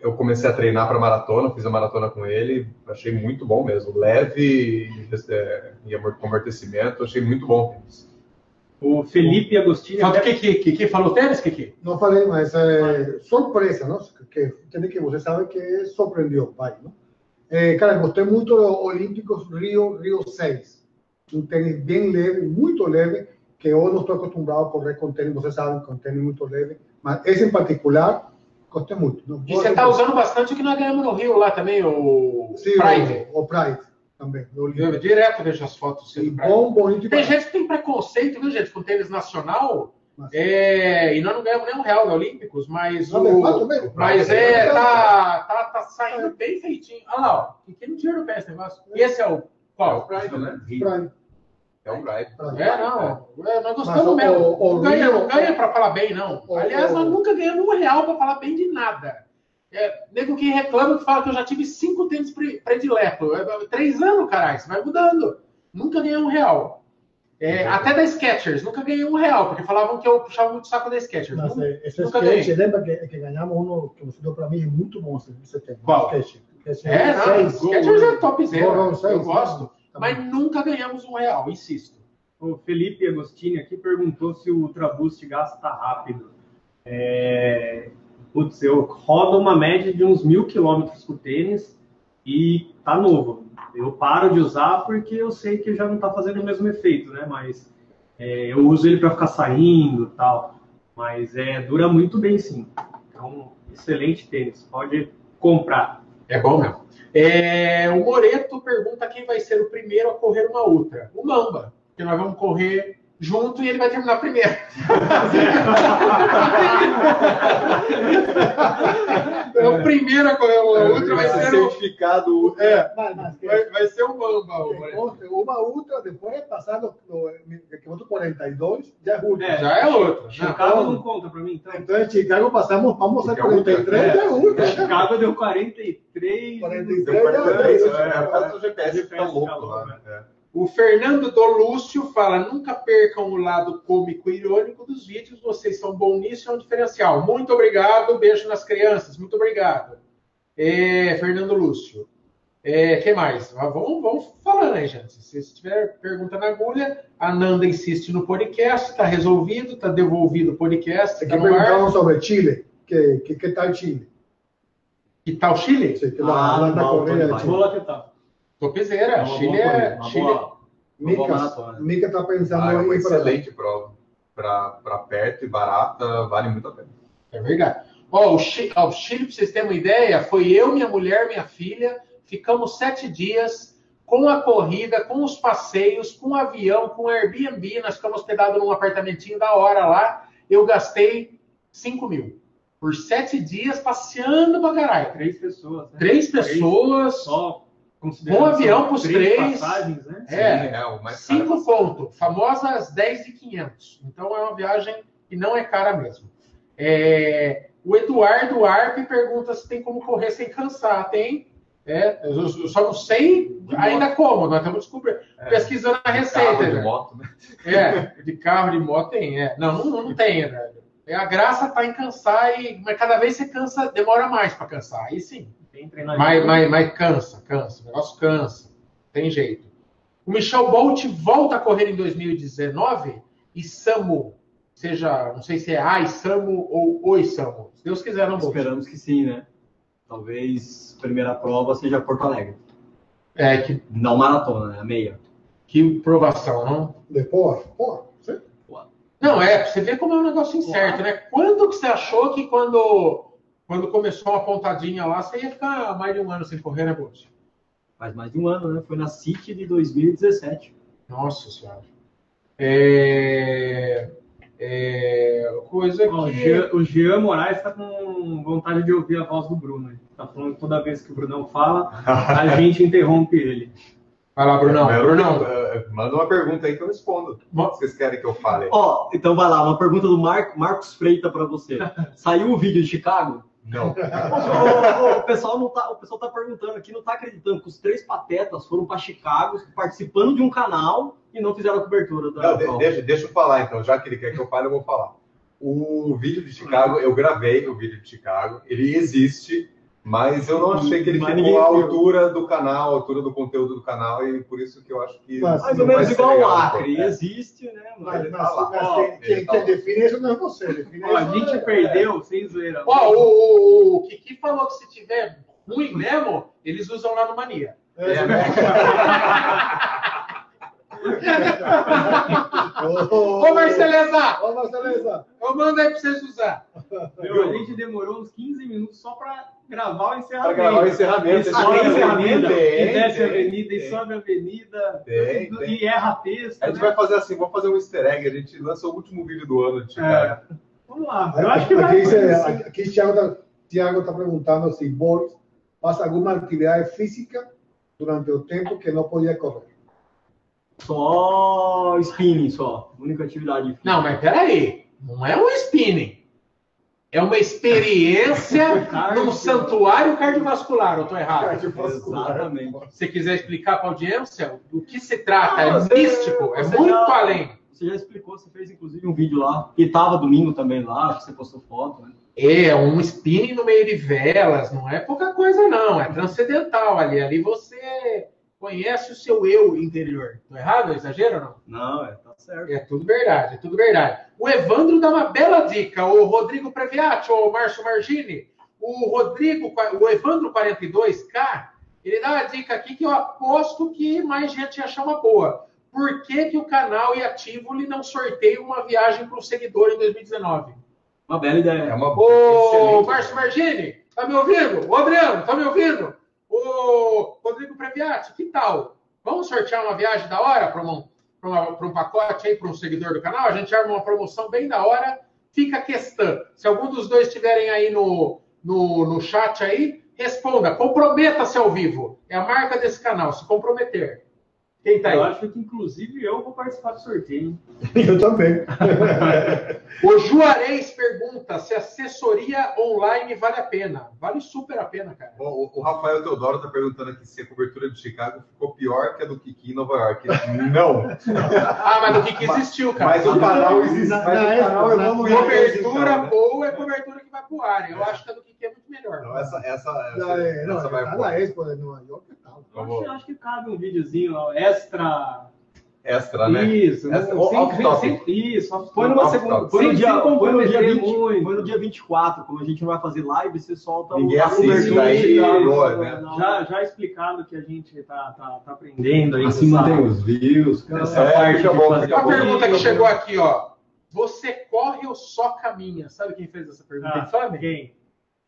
Eu comecei a treinar para maratona, fiz a maratona com ele, achei muito bom mesmo. Leve é, e com amortecimento, achei muito bom o tênis. O Felipe Agostini. Falta o Kiki. Kiki falou tênis, Kiki? Não falei, mas é, surpresa, não? Que, que, que você sabe que surpreendeu, vai, não? É, cara, gostei muito dos Olímpicos Rio, Rio 6. Um tênis bem leve, muito leve, que eu não estou acostumado a correr com tênis, você sabe, com tênis muito leve. Mas esse em particular, gostei muito. Não E você está usando bastante o que nós ganhamos no Rio lá também, o Sim, Pride. o, o Pride também. Eu Olímpico. direto vejo as fotos E bom, bonito e Tem gente que tem preconceito, viu, gente, com tênis nacional. Mas- É, e nós não ganhamos nem um real da Olímpicos, mas, Não, o- mas também. mas é, tá, tá, tá saindo bem feitinho. Olha lá, ó. Kiki não tira o pé esse negócio. E esse é o É o qual? Pride, né? Pride. É um Pride. Pride. É, não. É, nós gostamos o- mesmo. o- o não ganha, Rio- não ganha pra falar bem, não. o- Aliás, o- nós nunca ganhamos um real pra falar bem de nada. É, nego que reclama que fala que eu já tive cinco tênis pre- predileto. É, três anos, caralho, você vai mudando. Nunca ganhei um real. É, até da Skechers, nunca ganhei um real, porque falavam que eu puxava muito o saco da Skechers. Nunca- eh, esse nunca ganhei. lembra que, que ganhamos um que você deu para mim, muito bom esse tema. Qual? Sketch. Esse É, não, seis, Skechers é topzera, Gol, gol, eu seis, gosto. né? Tá Mas nunca ganhamos um real, insisto. O Felipe Agostini aqui perguntou se o Ultra Boost gasta rápido. É... Putz, eu rodo uma média de uns mil quilômetros com o tênis e tá novo. Eu paro de usar porque eu sei que já não tá fazendo o mesmo efeito, né? Mas é, eu uso ele para ficar saindo tal. Mas é, dura muito bem sim. Então, excelente tênis. Pode comprar. É bom mesmo. É, o Moreto pergunta quem vai ser o primeiro a correr uma ultra. O Mamba, porque nós vamos correr junto e ele vai terminar primeiro. é o primeiro a correr uma ultra vai ser o, certificado. é, Mas, mas, que- vai, vai ser o Mamba. o que uma ultra, depois de passar no, no quilômetro 42, já é ultra. É. Já é outra. Não, Chicago não conta para mim, então. Então, em Chicago passamos, vamos a Fica ultra. 43, já é ultra. Chicago deu 43. 43 Deu já é pra- ultra. É, por causa do GPS que tá GPS louco tá lá. louco, É. O Fernando Dolúcio fala: nunca percam o lado cômico e irônico dos vídeos, vocês são bom nisso, é um diferencial. Muito obrigado, beijo nas crianças, muito obrigado. É, Fernando Lúcio. É, que mais? Ah, Vamos, vamos falando aí, gente. Se tiver pergunta na agulha, a Nanda insiste no podcast, está resolvido, está devolvido o podcast, tá perguntamos sobre Chile. Que, que, que tal Chile? Que tal Chile? Sí, que Ah, la, la não, de Chile. Vou lá tentar. Topzera. É Chile é. Chile, boa- boa Mica, maratona. Mica está pensando Ah, é em uma excelente prova. Para perto e barata, vale muito a pena. É verdade. Ó, o Chile, ó, o Chile, pra vocês terem uma ideia, foi eu, minha mulher, minha filha, ficamos sete dias com a corrida, com os passeios, com o avião, com o Airbnb, nós ficamos hospedados num apartamentinho da hora lá, eu gastei 5 mil. Por sete dias passeando pra caralho. Três pessoas, né? Três pessoas, Só Com avião pros são três. passagens, né? É. Sim, é o mais caro. cinco pontos, famosas 10 de 500. Então é uma viagem que não é cara mesmo. É, o Eduardo Arpe pergunta se tem como correr sem cansar. Tem. É, eu eu só não sei ainda como, nós estamos descobrindo, pesquisando a receita. Carro de né? moto, né? É, de carro, de moto tem, é. Não, não, não tem, né? É, A graça tá em cansar, e, mas cada vez você cansa, demora mais para cansar. Aí sim. Tem treinamento. Mas, mas, mas cansa, cansa. O negócio cansa. Tem jeito. O Michel Bolt volta a correr em 2019 e Samu, seja, não sei se é a Samu ou Oi Samu. Se Deus quiser, não Bolt. Esperamos que sim, né? Talvez a primeira prova seja Porto Alegre. É, que, Não maratona, né? A meia. que provação, não? Depois, pô, você Não, é, você ver como é um negócio incerto, né? Quando que você achou que quando, quando começou a pontadinha lá, você ia ficar mais de um ano sem correr, né, Bolt? Faz mais de um ano, né? Foi na City de 2017. Nossa Senhora. É, é, coisa Ó, o, que... Jean, o Jean Moraes está com vontade de ouvir a voz do Bruno. Ele tá falando que toda vez que o Brunão fala, a *laughs* gente interrompe ele. Vai lá, Brunão. Eu- Brunão. eh, Manda uma pergunta aí que eu respondo. O que vocês querem que eu fale? Ó, então vai lá, uma pergunta do Mar Marcos Freita para você. *laughs* Saiu o vídeo de Chicago? Não. Ô, o pessoal não tá, o pessoal tá perguntando aqui, não tá acreditando que os três patetas foram para Chicago participando de um canal e não fizeram a cobertura da Não, de- deixa, deixa eu falar então, já que ele quer que eu fale, eu vou falar. O vídeo de Chicago, eu gravei o vídeo de Chicago, ele existe, mas eu não achei que ele Mas ficou à viu. altura do canal, à altura do conteúdo do canal, e por isso que eu acho que. Mas Mais ou menos igual o Acre. É. existe, né? Mas, mas, tá lá. mas Ó, quem, quem, tá quem lá. define isso não é você. Define Ó, a gente é- perdeu, sem zoeira. Ó, o, o, o Kiki falou que se tiver ruim mesmo, eles usam lá no Mania. É, É, né? *laughs* Ô, Ô, Marceleza, Ô, Marceleza. eu mando aí pra vocês usar. Meu, a gente demorou uns 15 minutos só para gravar o Para encerramento. gravar o encerramento. E sobe a avenida, encerramento? e desce a tem, avenida, e tem. sobe a avenida, Tem, e, tem. e erra texto. A gente né? vai fazer assim, vamos fazer um easter egg, a gente lança o último vídeo do ano Chicago. É. Vamos lá, eu acho que aqui, vai dice- acontecer. aqui Thiago está Thiago tá perguntando se Boris faz alguma atividade física durante o tempo que não podia correr. Só spinning, só. Única atividade física. Não, mas peraí. Não é um spinning. É uma experiência *laughs* num santuário cardiovascular, eu tô errado. Exatamente. Se você quiser explicar para a audiência do que se trata, Ah, é você- místico, é muito já- além. Você já explicou, você fez inclusive um vídeo lá, que tava domingo também lá, que você postou foto, né? É, um spinning no meio de velas, não é pouca coisa, não. É transcendental ali. Ali você conhece o seu eu interior. Tô errado? Eu exagero ou não? Não, é, tá certo. É tudo verdade, é tudo verdade. O Evandro dá uma bela dica. O Rodrigo Previati, o Márcio Margini, o Rodrigo, o Evandro 42K, ele dá uma dica aqui que eu aposto que mais gente ia achar uma boa. Por que, que o canal e a Tivoli não sorteia uma viagem para o seguidor em 2019? Uma bela É ideia. uma Ô, boa. Márcio Margini, tá me ouvindo? Ô, Adriano, tá me ouvindo? Ô, Rodrigo Previati, que tal? Vamos sortear uma viagem da hora para um, um pacote aí para um seguidor do canal? A gente arma uma promoção bem da hora. Fica a questão. Se algum dos dois estiverem aí no, no, no chat aí, responda. Comprometa-se ao vivo. É a marca desse canal, se comprometer. Quem tá Eu aí? acho que inclusive eu vou participar do sorteio. hein? *laughs* Eu também. *laughs* O Juarez pergunta se assessoria online vale a pena. Vale super a pena, cara. O, o- o Rafael Teodoro está perguntando aqui se a cobertura de Chicago ficou pior que a do Kiki em Nova York. *laughs* Não, Ah, mas do que, que existiu, cara? mas o canal existe. Mas o canal época, evoluiu. Cobertura né? boa é cobertura que vai pro ar. Eu acho que a do Kiki é muito melhor. Não, essa, essa, Não, essa, é, não, essa vai pôr. na Expo e tal. Eu Vamos. acho, acho que cabe um videozinho ó, extra. Extra, né? Isso, Essa- não- o- sem- topic. sem- isso. Foi numa segunda. Foi no dia, foi no dia, comprometer 20, muito. foi no dia 24, como a gente não vai fazer live, você solta Ninguém a assiste, daí boa, né? Já, já explicado que a gente tá, tá, tá aprendendo aí. Assim mantém os views. Essa É, parte de bom, fazer fica Uma bom. pergunta que chegou aqui, ó. Você corre ou só caminha? Sabe quem fez essa pergunta Ah? Quem?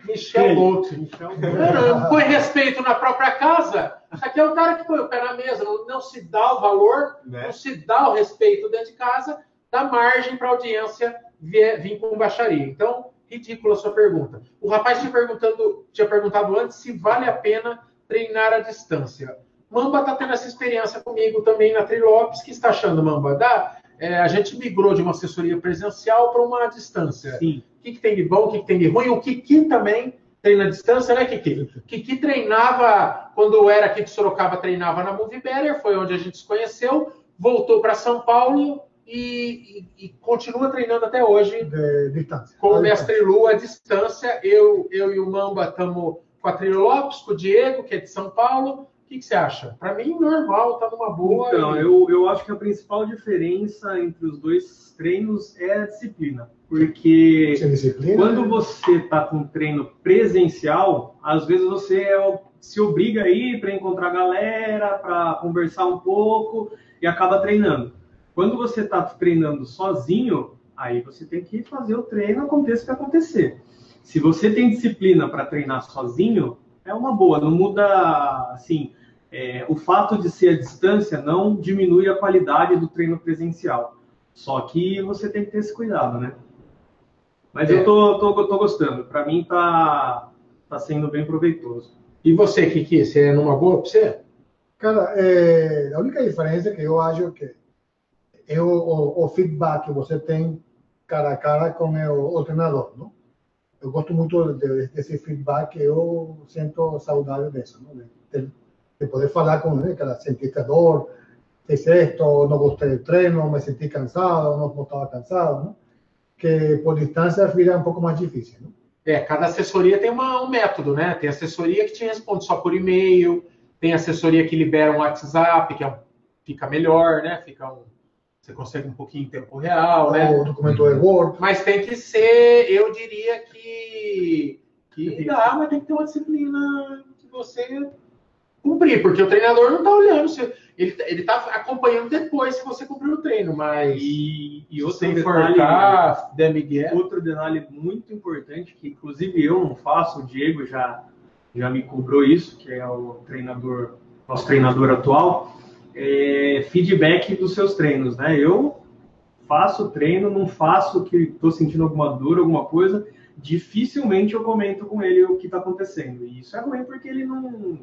Michel? Bolt. Michel Não, não põe respeito na própria casa. Aqui é o cara que põe o pé na mesa, não, não se dá o valor, Né? não se dá o respeito dentro de casa, dá margem para a audiência vir, vir com baixaria. Então, ridícula a sua pergunta. O rapaz tinha, perguntando, tinha perguntado antes se vale a pena treinar à distância. Mamba está tendo essa experiência comigo também na Trilopes. Que está achando, Mamba? Dá? É, a gente migrou de uma assessoria presencial para uma distância. Sim. O que, que tem de bom, o que, que tem de ruim? O Kiki também treina à distância, né, Kiki? Kiki treinava, quando era aqui de Sorocaba, treinava na Movie Better, foi onde a gente se conheceu, voltou para São Paulo e, e- e continua treinando até hoje De distância. com o Mestre Lu à distância. Eu, eu e o Mamba estamos com a Trilho Lopes, com o Diego, que é de São Paulo. O que, que você acha? Para mim, normal, tá numa boa. Então, e- eu, eu acho que a principal diferença entre os dois treinos é a disciplina. Porque disciplina. quando você está com um treino presencial, às vezes você é- se obriga a ir para encontrar galera, para conversar um pouco e acaba treinando. Quando você está treinando sozinho, aí você tem que fazer o treino aconteça o que acontecer. Se você tem disciplina para treinar sozinho, é uma boa, não muda assim. É, o fato de ser à distância não diminui a qualidade do treino presencial. Só que você tem que ter esse cuidado, né? Mas É. eu tô, tô, tô gostando. Para mim tá, tá sendo bem proveitoso. E você, Kiki, você é numa boa para você? Cara, é, a única diferença é que eu acho que é o, o, o feedback que você tem cara a cara com o, o treinador, não? Eu gosto muito de- desse feedback, eu sinto saudade disso, não? De, de- de poder falar com ele, cara, sentiste dor, fiz esto, não gostei do treino, me senti cansado, não estava cansado, não? Que por distância vira um pouco mais difícil, não? É, cada assessoria tem uma- um método, né? Tem assessoria que te responde só por e-mail, tem assessoria que libera um WhatsApp, que é um- fica melhor, né? Fica um- você consegue um pouquinho em tempo real, né? O documento de Word, Mas tem que ser, eu diria que, que dá, mas tem que ter uma disciplina que você cumprir, porque o treinador não está olhando, se, ele, ele está acompanhando depois se você cumpriu o treino, mas E, e outro você detalhe, enforcar, der Miguel, outro detalhe muito importante, que inclusive eu não faço, o Diego já, já me cobrou isso, que é o treinador, nosso treinador atual, é feedback dos seus treinos, né? Eu faço treino, não faço que estou sentindo alguma dor, alguma coisa, dificilmente eu comento com ele o que está acontecendo. E isso é ruim porque ele não,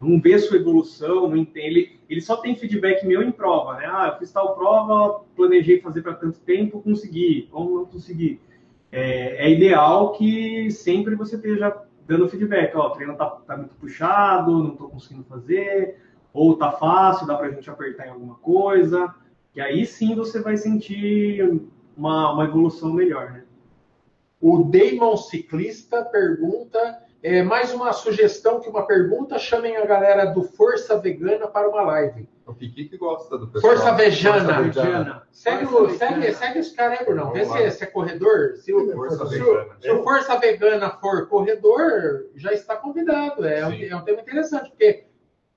não vê sua evolução, não entende. Ele, só tem feedback meu em prova, né? Ah, eu fiz tal prova, planejei fazer para tanto tempo, consegui, ou não consegui. É, é ideal que sempre você esteja dando feedback. Ó, o treino tá, tá muito puxado, não estou conseguindo fazer, ou tá fácil, dá para a gente apertar em alguma coisa. E aí sim você vai sentir uma, uma evolução melhor, né? O Damon Ciclista pergunta, é, mais uma sugestão que uma pergunta, chamem a galera do Força Vegana para uma live. O que gosta do pessoal. Força Vegana. Força Vegana. Segue, Força o, segue, Vegana. segue os caras aí, Brunão. Vê se, se é corredor. Se o, Força se, Vegana. se o Força Vegana for corredor, já está convidado. É, um, é um tema interessante, porque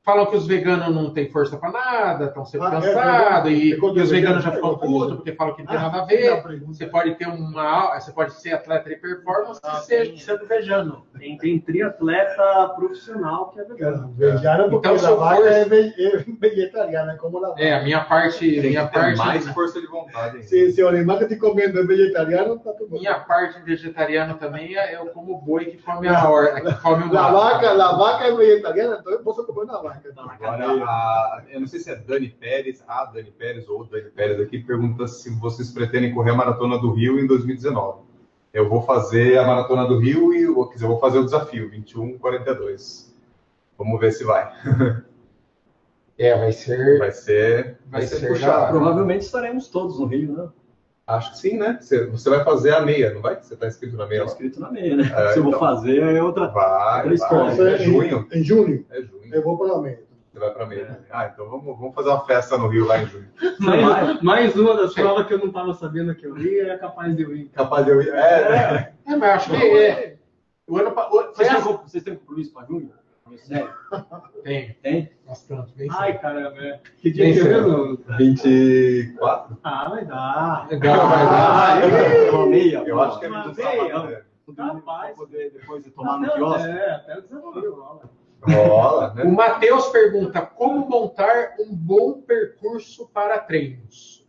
falam que os veganos não têm força para nada, estão sempre Ah, é, cansados, é, e, é, é, e os é, veganos é, já é, ficam é, putos, porque falam que não tem nada a Ah, ver. Você pode ter uma. Você pode ser atleta de performance Ah, sim. sendo vegano. Tem, tem triatleta profissional que é vegano. Vegano porque Então, a vaca é, ve- é vegetariana, como vaca. É, a minha parte. Tem minha parte mais força de vontade. Se, se o animal que te comendo é vegetariano, tá tudo bem. Minha parte vegetariana também é eu como boi que come a horta, que come o La vaca, la vaca é vegetariana, então eu posso comer uma vaca. Agora, a- eu não sei se é Dani Pérez, a Dani Pérez ou Dani Pérez aqui, pergunta se vocês pretendem correr a Maratona do Rio em 2019. Eu vou fazer a Maratona do Rio e eu, quer dizer, eu vou fazer o desafio, 21-42. Vamos ver se vai. É, vai ser. Vai ser, Vai vai ser, ser puxado. Provavelmente estaremos todos no Rio, né? Acho que sim, né? Você, você vai fazer a meia, não vai? Você está inscrito na meia Tá lá? escrito na meia, né? É, Se eu vou então. fazer, é outra. Vai, Outra história. vai. É junho. Em, em junho, É junho. eu vou para a meia. Você vai pra meia. Ah, então vamos, vamos fazer uma festa no Rio lá em junho. *laughs* Mais, mais uma das provas que eu não estava sabendo que eu ia é capaz de eu ir. Capaz de eu ir. É, né? É, mas eu acho que é. O ano o- Vocês têm, assim. com- vocês têm compromisso para junho? Sério? Tem, Tem? bastante. Bem Ai, caramba. é. Que dia Bem que é cedo. mesmo? 24? Ah, vai dar. Legal, vai dar. Ah, Uma meia? Eu acho que é Uma 20 meia. sábado. Rapaz, poder depois de tomar no quiosque. É, até o 19 rola. Né? O Matheus pergunta como montar um bom percurso para treinos.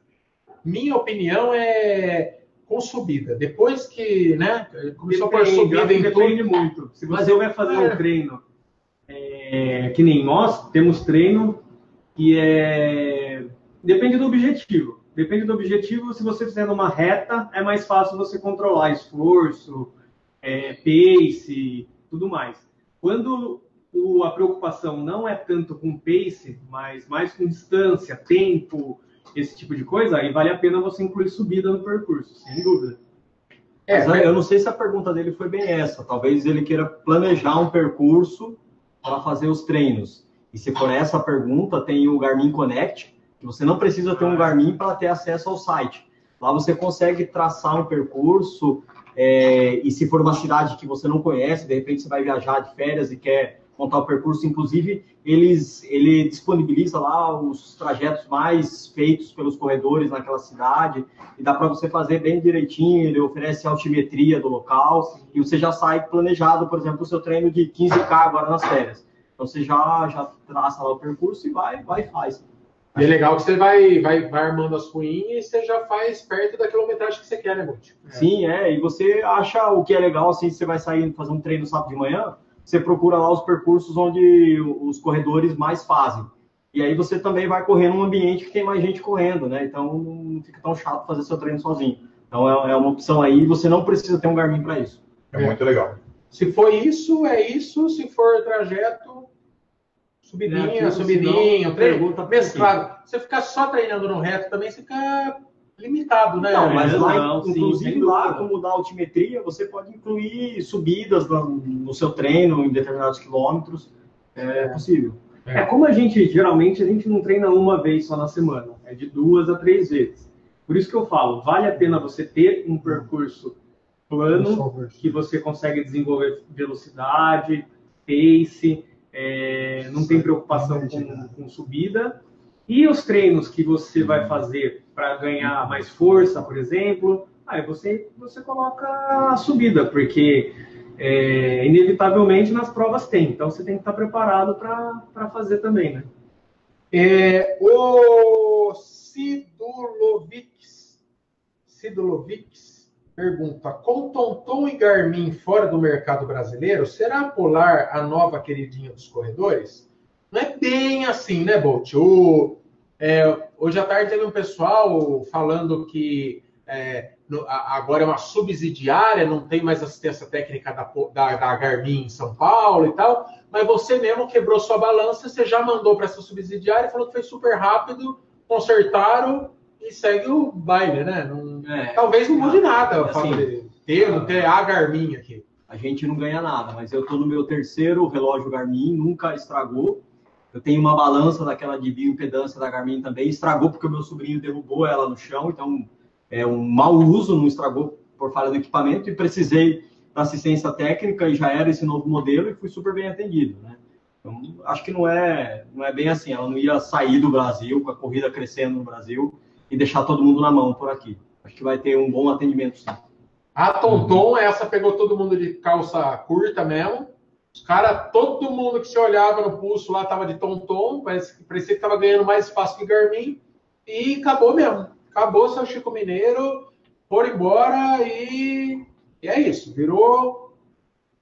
Minha opinião é com subida. Depois que, né, começou por Depende, subida em depende tudo. muito. Se Mas você eu- vai fazer é. um treino é, que nem nós, temos treino que é. Depende do objetivo. Depende do objetivo. Se você fizer numa reta, é mais fácil você controlar esforço, é, pace, tudo mais. Quando o- a preocupação não é tanto com pace, mas mais com distância, tempo, esse tipo de coisa, aí vale a pena você incluir subida no percurso, sem dúvida. É, Mas eu não sei se a pergunta dele foi bem essa. Talvez ele queira planejar um percurso para fazer os treinos. E se for essa pergunta, tem o Garmin Connect, que você não precisa ter um Garmin para ter acesso ao site. Lá você consegue traçar um percurso, é, e se for uma cidade que você não conhece, de repente você vai viajar de férias e quer montar o percurso, inclusive eles, ele disponibiliza lá os trajetos mais feitos pelos corredores naquela cidade, e dá para você fazer bem direitinho, ele oferece altimetria do local, e você já sai planejado, por exemplo, o seu treino de 15K agora nas férias. Então você já, já traça lá o percurso e vai, vai e faz. E é legal que você vai, vai, vai armando as ruínas e você já faz perto da quilometragem que você quer, né, Monte? Sim, é, e você acha o que é legal, assim, você vai sair fazer um treino sábado de manhã, você procura lá os percursos onde os corredores mais fazem. E aí você também vai correr num ambiente que tem mais gente correndo, né? Então não fica tão chato fazer seu treino sozinho. Então é, é uma opção aí, você não precisa ter um Garmin para isso. É muito legal. Se for isso, é isso. Se for trajeto, subidinha, É, subidinho, senão, treino. Se você ficar só treinando no reto também, você fica limitado, né? Não, mas lá, Não, sim, inclusive sem lá, dúvida. como dá altimetria, você pode incluir subidas no, no seu treino em determinados quilômetros. É possível. É como a gente, geralmente, a gente não treina uma vez só na semana, é de duas a três vezes. Por isso que eu falo, vale a pena você ter um percurso plano, que você consegue desenvolver velocidade, pace, é, não tem preocupação com, com subida. E os treinos que você vai fazer para ganhar mais força, por exemplo, aí você, você coloca a subida, porque é, inevitavelmente nas provas tem. Então você tem que estar preparado para fazer também, né? É, o Sidulovics, Sidulovics pergunta: com Tonton e Garmin fora do mercado brasileiro, será Polar a nova queridinha dos corredores? Não é bem assim, né, Bolt? O, é, hoje à tarde teve um pessoal falando que é, no- a- agora é uma subsidiária, não tem mais assistência técnica da, da- da Garmin em São Paulo e tal, mas você mesmo quebrou sua balança, você já mandou para essa subsidiária, falou que foi super rápido, consertaram e segue o baile, né? Não- É. talvez não mude nada o fato Assim, ter, não ter a Garmin aqui. A gente não ganha nada, mas eu estou no meu terceiro relógio Garmin, nunca estragou. Eu tenho uma balança daquela de bioimpedância da Garmin também, estragou porque o meu sobrinho derrubou ela no chão, então é um mau uso, não estragou por falha do equipamento e precisei da assistência técnica e já era esse novo modelo e fui super bem atendido, né? Então, acho que não é, não é bem assim, ela não ia sair do Brasil com a corrida crescendo no Brasil e deixar todo mundo na mão por aqui. Acho que vai ter um bom atendimento sim. A Tonton, essa pegou todo mundo de calça curta mesmo. Os caras, todo mundo que se olhava no pulso lá tava de Tonton, parecia, parecia que tava ganhando mais espaço que Garmin. E acabou mesmo. Acabou seu Chico Mineiro, foram embora e, e é isso. Virou,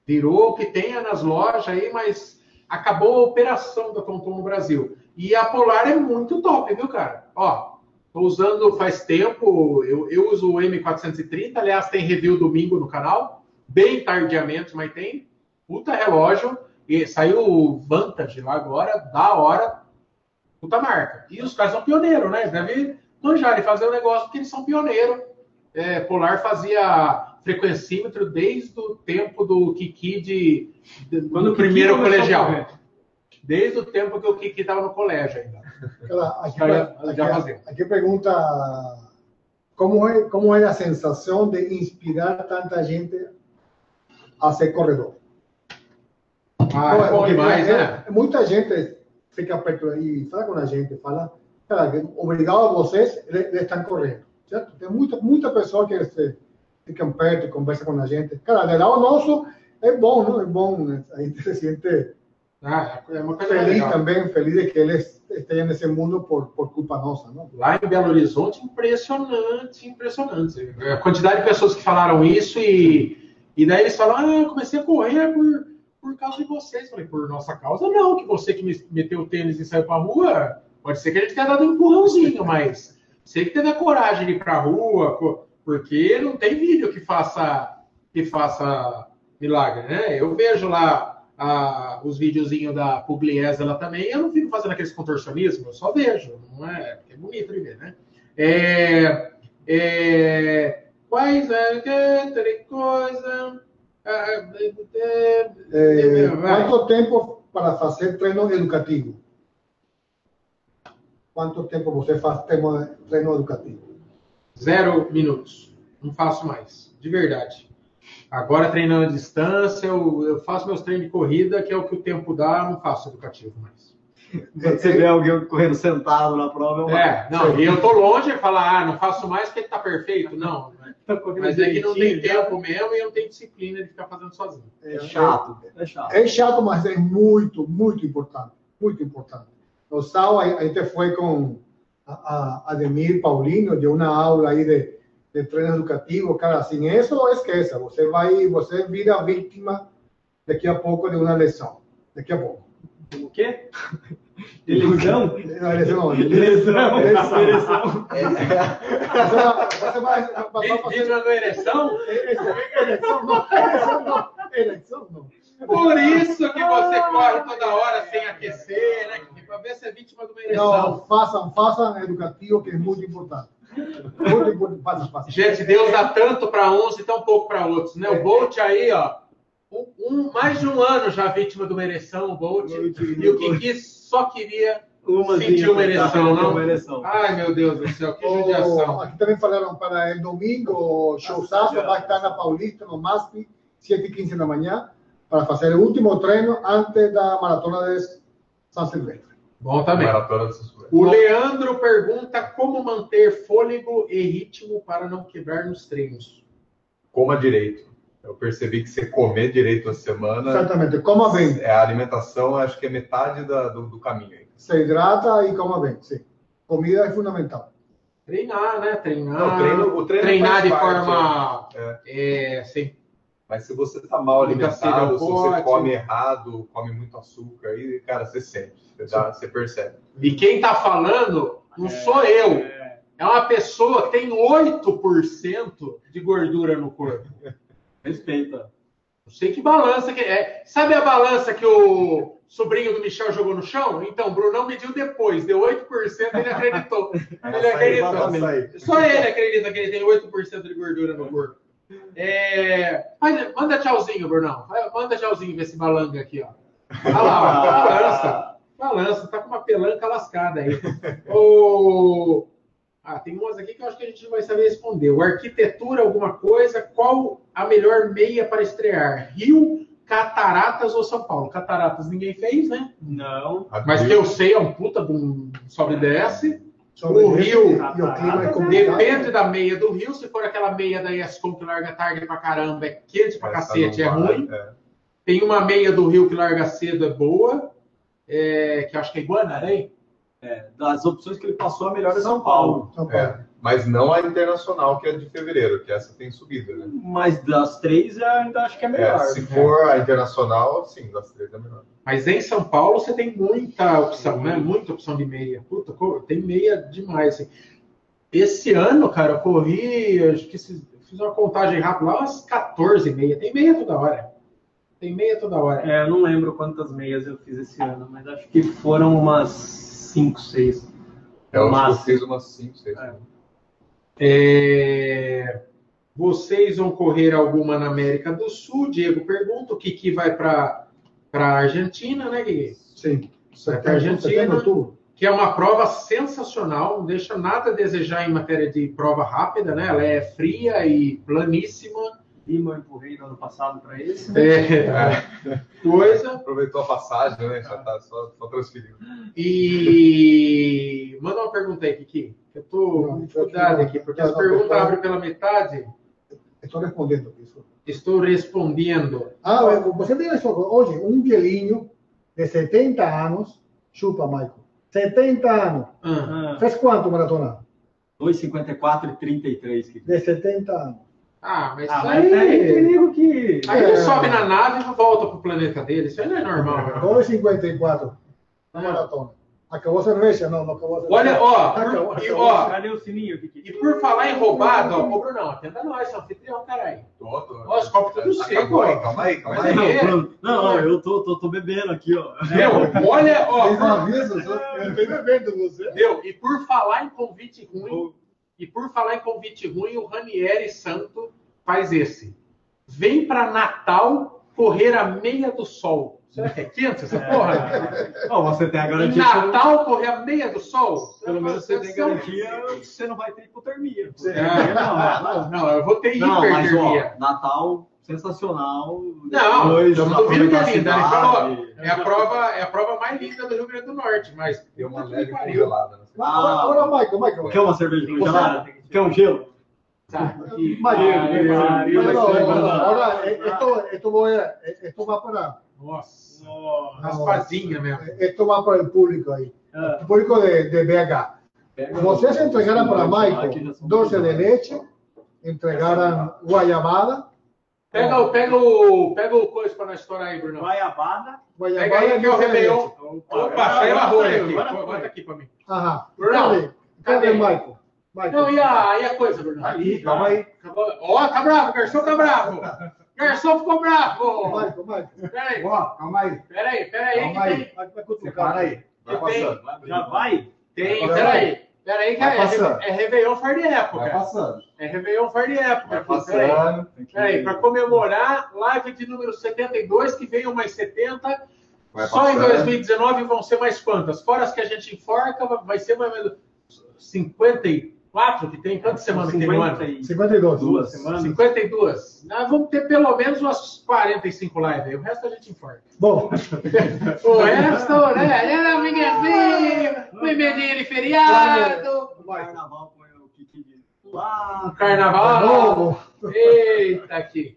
virou o que tem nas lojas aí, mas acabou a operação da Tonton no Brasil. E a Polar é muito top, viu, cara? Ó, tô usando faz tempo, eu, eu uso o M430, aliás, tem review domingo no canal, bem tardiamente, mas tem. Puta relógio, e saiu o Vantage lá agora, da hora, puta marca. E os caras são pioneiros, né? Deve manjar e fazer o negócio porque eles são pioneiros. É, Polar fazia frequencímetro desde o tempo do Kiki de, de Quando do o primeiro colegial. Desde o tempo que o Kiki estava no colégio ainda. Aqui, Já- já aqui- aqui pergunta como é, como é a sensação de inspirar tanta gente a ser corredor. Ah, é bom demais, é- né? Muita gente fica perto aí, fala com a gente, fala, cara, obrigado a vocês, eles, estão correndo, certo? Tem muita, muita pessoa que se, ficam perto, conversam com a gente. Cara, de lado nosso é bom, não? É bom, né? a gente se sente Ah, é uma coisa feliz legal. também, feliz de que eles estejam nesse mundo por, por culpa nossa, não? Lá em Belo Horizonte, impressionante, impressionante. A quantidade de pessoas que falaram isso e, e daí eles falam, ah, comecei a correr por, por causa de vocês. Falei, por nossa causa não, que você que me meteu o tênis e saiu pra rua, pode ser que a gente tenha dado um empurrãozinho, mas você que teve a coragem de ir pra rua, porque não tem vídeo que faça, que faça milagre, né? Eu vejo lá a- os videozinhos da Pugliese lá também, eu não fico fazendo aqueles contorcionismos, eu só vejo, não é? É bonito de ver, né? É, é, quais é que coisa? É, Eh, quanto tempo para fazer treino educativo? Quanto tempo você faz treino educativo? Zero minutos. Não faço mais, de verdade. Agora treinando à distância, eu, eu faço meus treinos de corrida, que é o que o tempo dá, não faço educativo mais. Quando você vê alguém correndo sentado na prova, é uma... É, não, e eu tô longe de falar, ah, não faço mais porque ele tá perfeito. Não, Tá mas é que não tem direitinho, tempo mesmo e eu não tenho disciplina de ficar fazendo sozinho. É chato, é chato. É chato, mas é muito, muito importante. Muito importante. No sábado, a gente foi com a, a Ademir Paulino, de uma aula aí de, de treino educativo. Cara, sem isso, esqueça. Você vai, você vira vítima daqui a pouco de uma lesão. Daqui a pouco. O quê? Não, lesão, não. Eleição. Eleição. Eleição. Você vai, vai fazer Vídeo na ereção? não. Eleição, não. Eleição, não. Por isso que você corre toda hora sem aquecer, né? Pra ver se é vítima de uma ereção. Não, façam, façam educativo, que é muito importante. Muito importante. Façam, façam. Gente, Deus dá tanto para uns e tão pouco para outros, né? O Bolt aí, ó, um, mais de um ano já vítima de uma ereção, o Bolt. E o Kiki só queria Umazinha sentir uma pra ereção, não? Uma ereção. Ai, meu Deus do céu, que *laughs* Oh, judiação. aqui também falaram para o domingo, o showzaço vai estar na Paulista, no MASP, 7 e 15 da manhã, para fazer o último treino antes da maratona de São Silvestre. Bom também. Maratona Sussurro. O Leandro pergunta como manter fôlego e ritmo para não quebrar nos treinos. Coma direito. Eu percebi que você comer direito na semana, Exatamente, coma bem, é, a alimentação acho que é metade da- do, do caminho. aí. se hidrata e coma bem, sim. Comida é fundamental. Treinar, né? Treinar. Não, o treino- o treino treinar de parte, forma. É, sem Mas se você tá mal Muita alimentado, se você come errado, come muito açúcar, aí, cara, você sente, você, dá- você percebe. E quem tá falando não sou eu. É uma pessoa que tem 8% de gordura no corpo. *laughs* Respeita. Não sei que balança que é. Sabe a balança que o sobrinho do Michel jogou no chão? Então, o Brunão mediu depois, deu 8%, ele acreditou. *laughs* Ele acreditou. Só ele acredita que ele tem 8% de gordura no corpo. É, manda tchauzinho, Brunão. Manda tchauzinho ver esse balanga aqui, ó. Olha lá, ó, balança. Balança, tá com uma pelanca lascada aí. *laughs* O... Ah, tem umas aqui que eu acho que a gente não vai saber responder. O arquitetura, alguma coisa, qual a melhor meia para estrear? Rio, Cataratas ou São Paulo? Cataratas ninguém fez, né? Não. Mas que eu sei, é um puta de um sobe e desce. Sobre O Rio, e o clima é complicado. Depende da meia do Rio. Se for aquela meia da ESCOM que larga tarde pra caramba, é quente pra Essa cacete, é ruim. é. Tem uma meia do Rio que larga cedo, é boa. É, que eu acho que é Guanarém. É, das opções que ele passou, a melhor é São Paulo. São Paulo. É. Mas não a internacional, que é de fevereiro, que essa tem subida, né? Mas das três, eu ainda acho que é É, melhor. se for a internacional, sim, das três é melhor. Mas em São Paulo você tem muita opção, né? Muita opção de meia. Puta, tem meia demais. assim. Esse ano, cara, eu corri, acho que se- fiz uma contagem rápida lá, umas 14 meia. Tem meia toda hora. Tem meia toda hora. É, eu não lembro quantas meias eu fiz esse ano, mas acho que foram umas 5, 6. Eu acho que eu Máximo. fiz umas 5, 6. É. É, Vocês vão correr alguma na América do Sul? Diego pergunta. O Kiki vai para a Argentina, né, Kiki? Sim. Vai pra Argentina. Setembro. Que é uma prova sensacional, não deixa nada a desejar em matéria de prova rápida, né? Ela é fria e planíssima. Lima eu empurrei no ano passado para esse. É, *laughs* coisa. Aproveitou a passagem, né? Já tá só, só transferindo. E manda uma pergunta aí, Kiki. Eu tô com dificuldade aqui, porque as perguntas abrem pela metade. Estou respondendo isso. Estou respondendo. Ah, você tem isso hoje, um velhinho de 70 anos, chupa, Michael. 70 anos. Ah, Ah, Fez quanto maratona? 2,54 e 33. Que... De 70 anos. Ah, mas Ah, isso mas aí aí... perigo que. Aí ele É. sobe na nave e volta pro planeta dele. Isso aí não é normal. 2,54 na Ah. maratona. Acabou a cerveja? Não, não acabou a cerveja. Olha, ó, Acabou, por- e, acabou. ó, Cadê o sininho? Que, e por falar em roubado, ó, ô Brunão, atenda nós, seu anfitrião, caralho. Tô, tô. Ó, os copos tudo seco, ó. calma aí, calma aí. é- Não, não, não, eu tô, tô, tô bebendo aqui, ó. Meu, olha, ó, por- aviso, *laughs* eu estou bebendo você. Deu. E por falar em convite ruim, e por falar em convite ruim, o Ranieri Santo faz esse. Vem para Natal correr a meia do sol. Será que é quente essa porra? Ó, você tem a Em garantia. que- Natal correr a meia do sol? Pelo menos você tem São- garantia que você não vai ter hipotermia. Ah, não, não, eu vou ter Não, mas hipertermia. ó, Natal sensacional. Não, depois eu uma não duvido que é linda. Ele cidade. falou, é a prova, é a prova mais linda do Rio Grande do Norte, mas Deu uma leve congelada. né? Agora, agora, Michael, Michael. Quer uma cerveja congelada? Quer um gelo? Tá, ser- no, no, ahora eh, esto, voy a- esto va para Nossa, Nossa. raspadinha mesmo. esto va para el público ahí, Ah, el público de, de BH. pega Vocês entregaram para Michael doce de leche, entregaram guayabada, Pega, o- pega o, pega o coisa para nós estourar aí, Bruno. Guaiabada. Pega aí e que é o doce de Réveillon. leche. Opa, saiu a rolha aqui. Bota aqui para mim. Ajá. Bruno, Cadê? Cadê cadê? Michael? Michael. Não, e a, e a coisa, Bruno? Ali, Calma aí. Ó, tá bravo, garçom tá bravo. Garçom ficou bravo. Michael, Michael. Peraí, Ó, calma aí. peraí, peraí. Calma que aí. tem- Vai, vai cutucar. Separa aí. Já vai? Tem, Vai, peraí. Peraí, que Vai é, passando. é Réveillon fora de Vai época. passando. É Réveillon fora de época. Vai aqui, Peraí. passando. Peraí, para comemorar, live de número 72, que veio mais 70. Vai Só em passando. 2019 vão ser mais quantas? Fora as que a gente enforca, vai ser mais ou menos 54 que tem. Quantas semanas que tem no ano? 52. Duas semanas. 52. Nós vamos ter pelo menos umas 45 lives aí. O resto a gente enforca. Bom, *laughs* O resto, né? Era foi medinho de feriado. O carnaval põe o Kiki de lá. Carnaval. Eita, Que...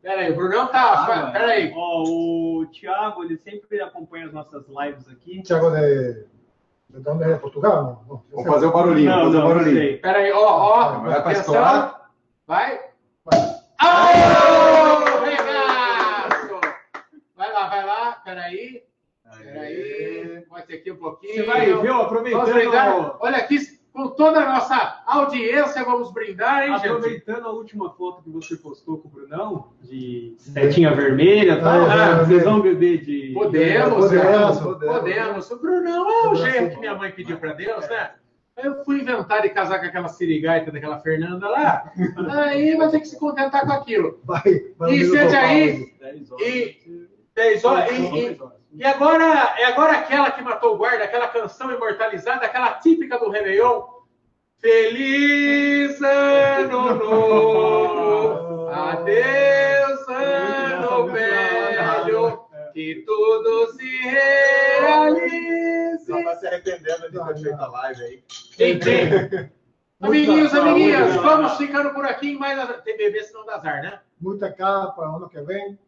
Peraí, o Brunão tá. água. Peraí. Ó, o Thiago, ele sempre acompanha as nossas lives aqui. Thiago onde é? De Portugal? Não, não. Vamos fazer o barulhinho. Não, vamos fazer não, o não barulhinho. sei. Peraí, ó, ó. Vai pra atenção. estourar? Vai. Vai. Aô, regaço! Vai lá, vai lá. Peraí. Peraí. Bota aqui um pouquinho. Você vai, viu? Aproveitando. Olha aqui, com toda a nossa audiência, vamos brindar, hein, gente? aproveitando a última foto que você postou com o Brunão, de setinha vermelha e tal, Ah, ah, é, vocês é. vão beber de. Podemos, Podemos, podemos. podemos. O Brunão é o jeito que minha mãe pediu para Deus, né? Eu fui inventar de casar com aquela sirigaita daquela Fernanda lá, *laughs* aí vai ter que se contentar com aquilo. Vai, vai E sente aí, para 10 horas. E- Dez horas, e, e- e agora, é agora aquela que matou o guarda, aquela canção imortalizada, aquela típica do Réveillon. Feliz ano novo, adeus ano velho, que tudo se realize. Só tá se arrependendo de ter feito a live aí. Enfim, *laughs* amiguinhos, amiguinhas, vamos ficando por aqui em mais... Tem bebê, senão dá azar, né? Muita o ano que vem.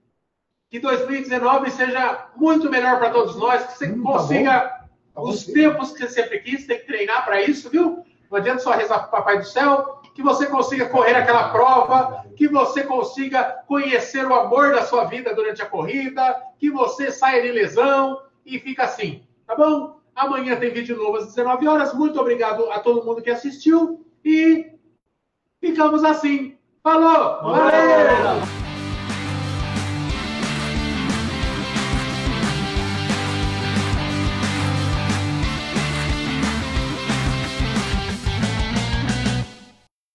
Que 2019 seja muito melhor para todos nós, que você Hum, tá consiga Tá bom, os sim. tempos que você sempre quis, tem que treinar para isso, viu? Não adianta só rezar para o Papai do Céu, que você consiga correr aquela prova, que você consiga conhecer o amor da sua vida durante a corrida, que você saia de lesão e fica assim, tá bom? Amanhã tem vídeo novo às 19 horas. Muito obrigado a todo mundo que assistiu e ficamos assim. Falou! Valeu!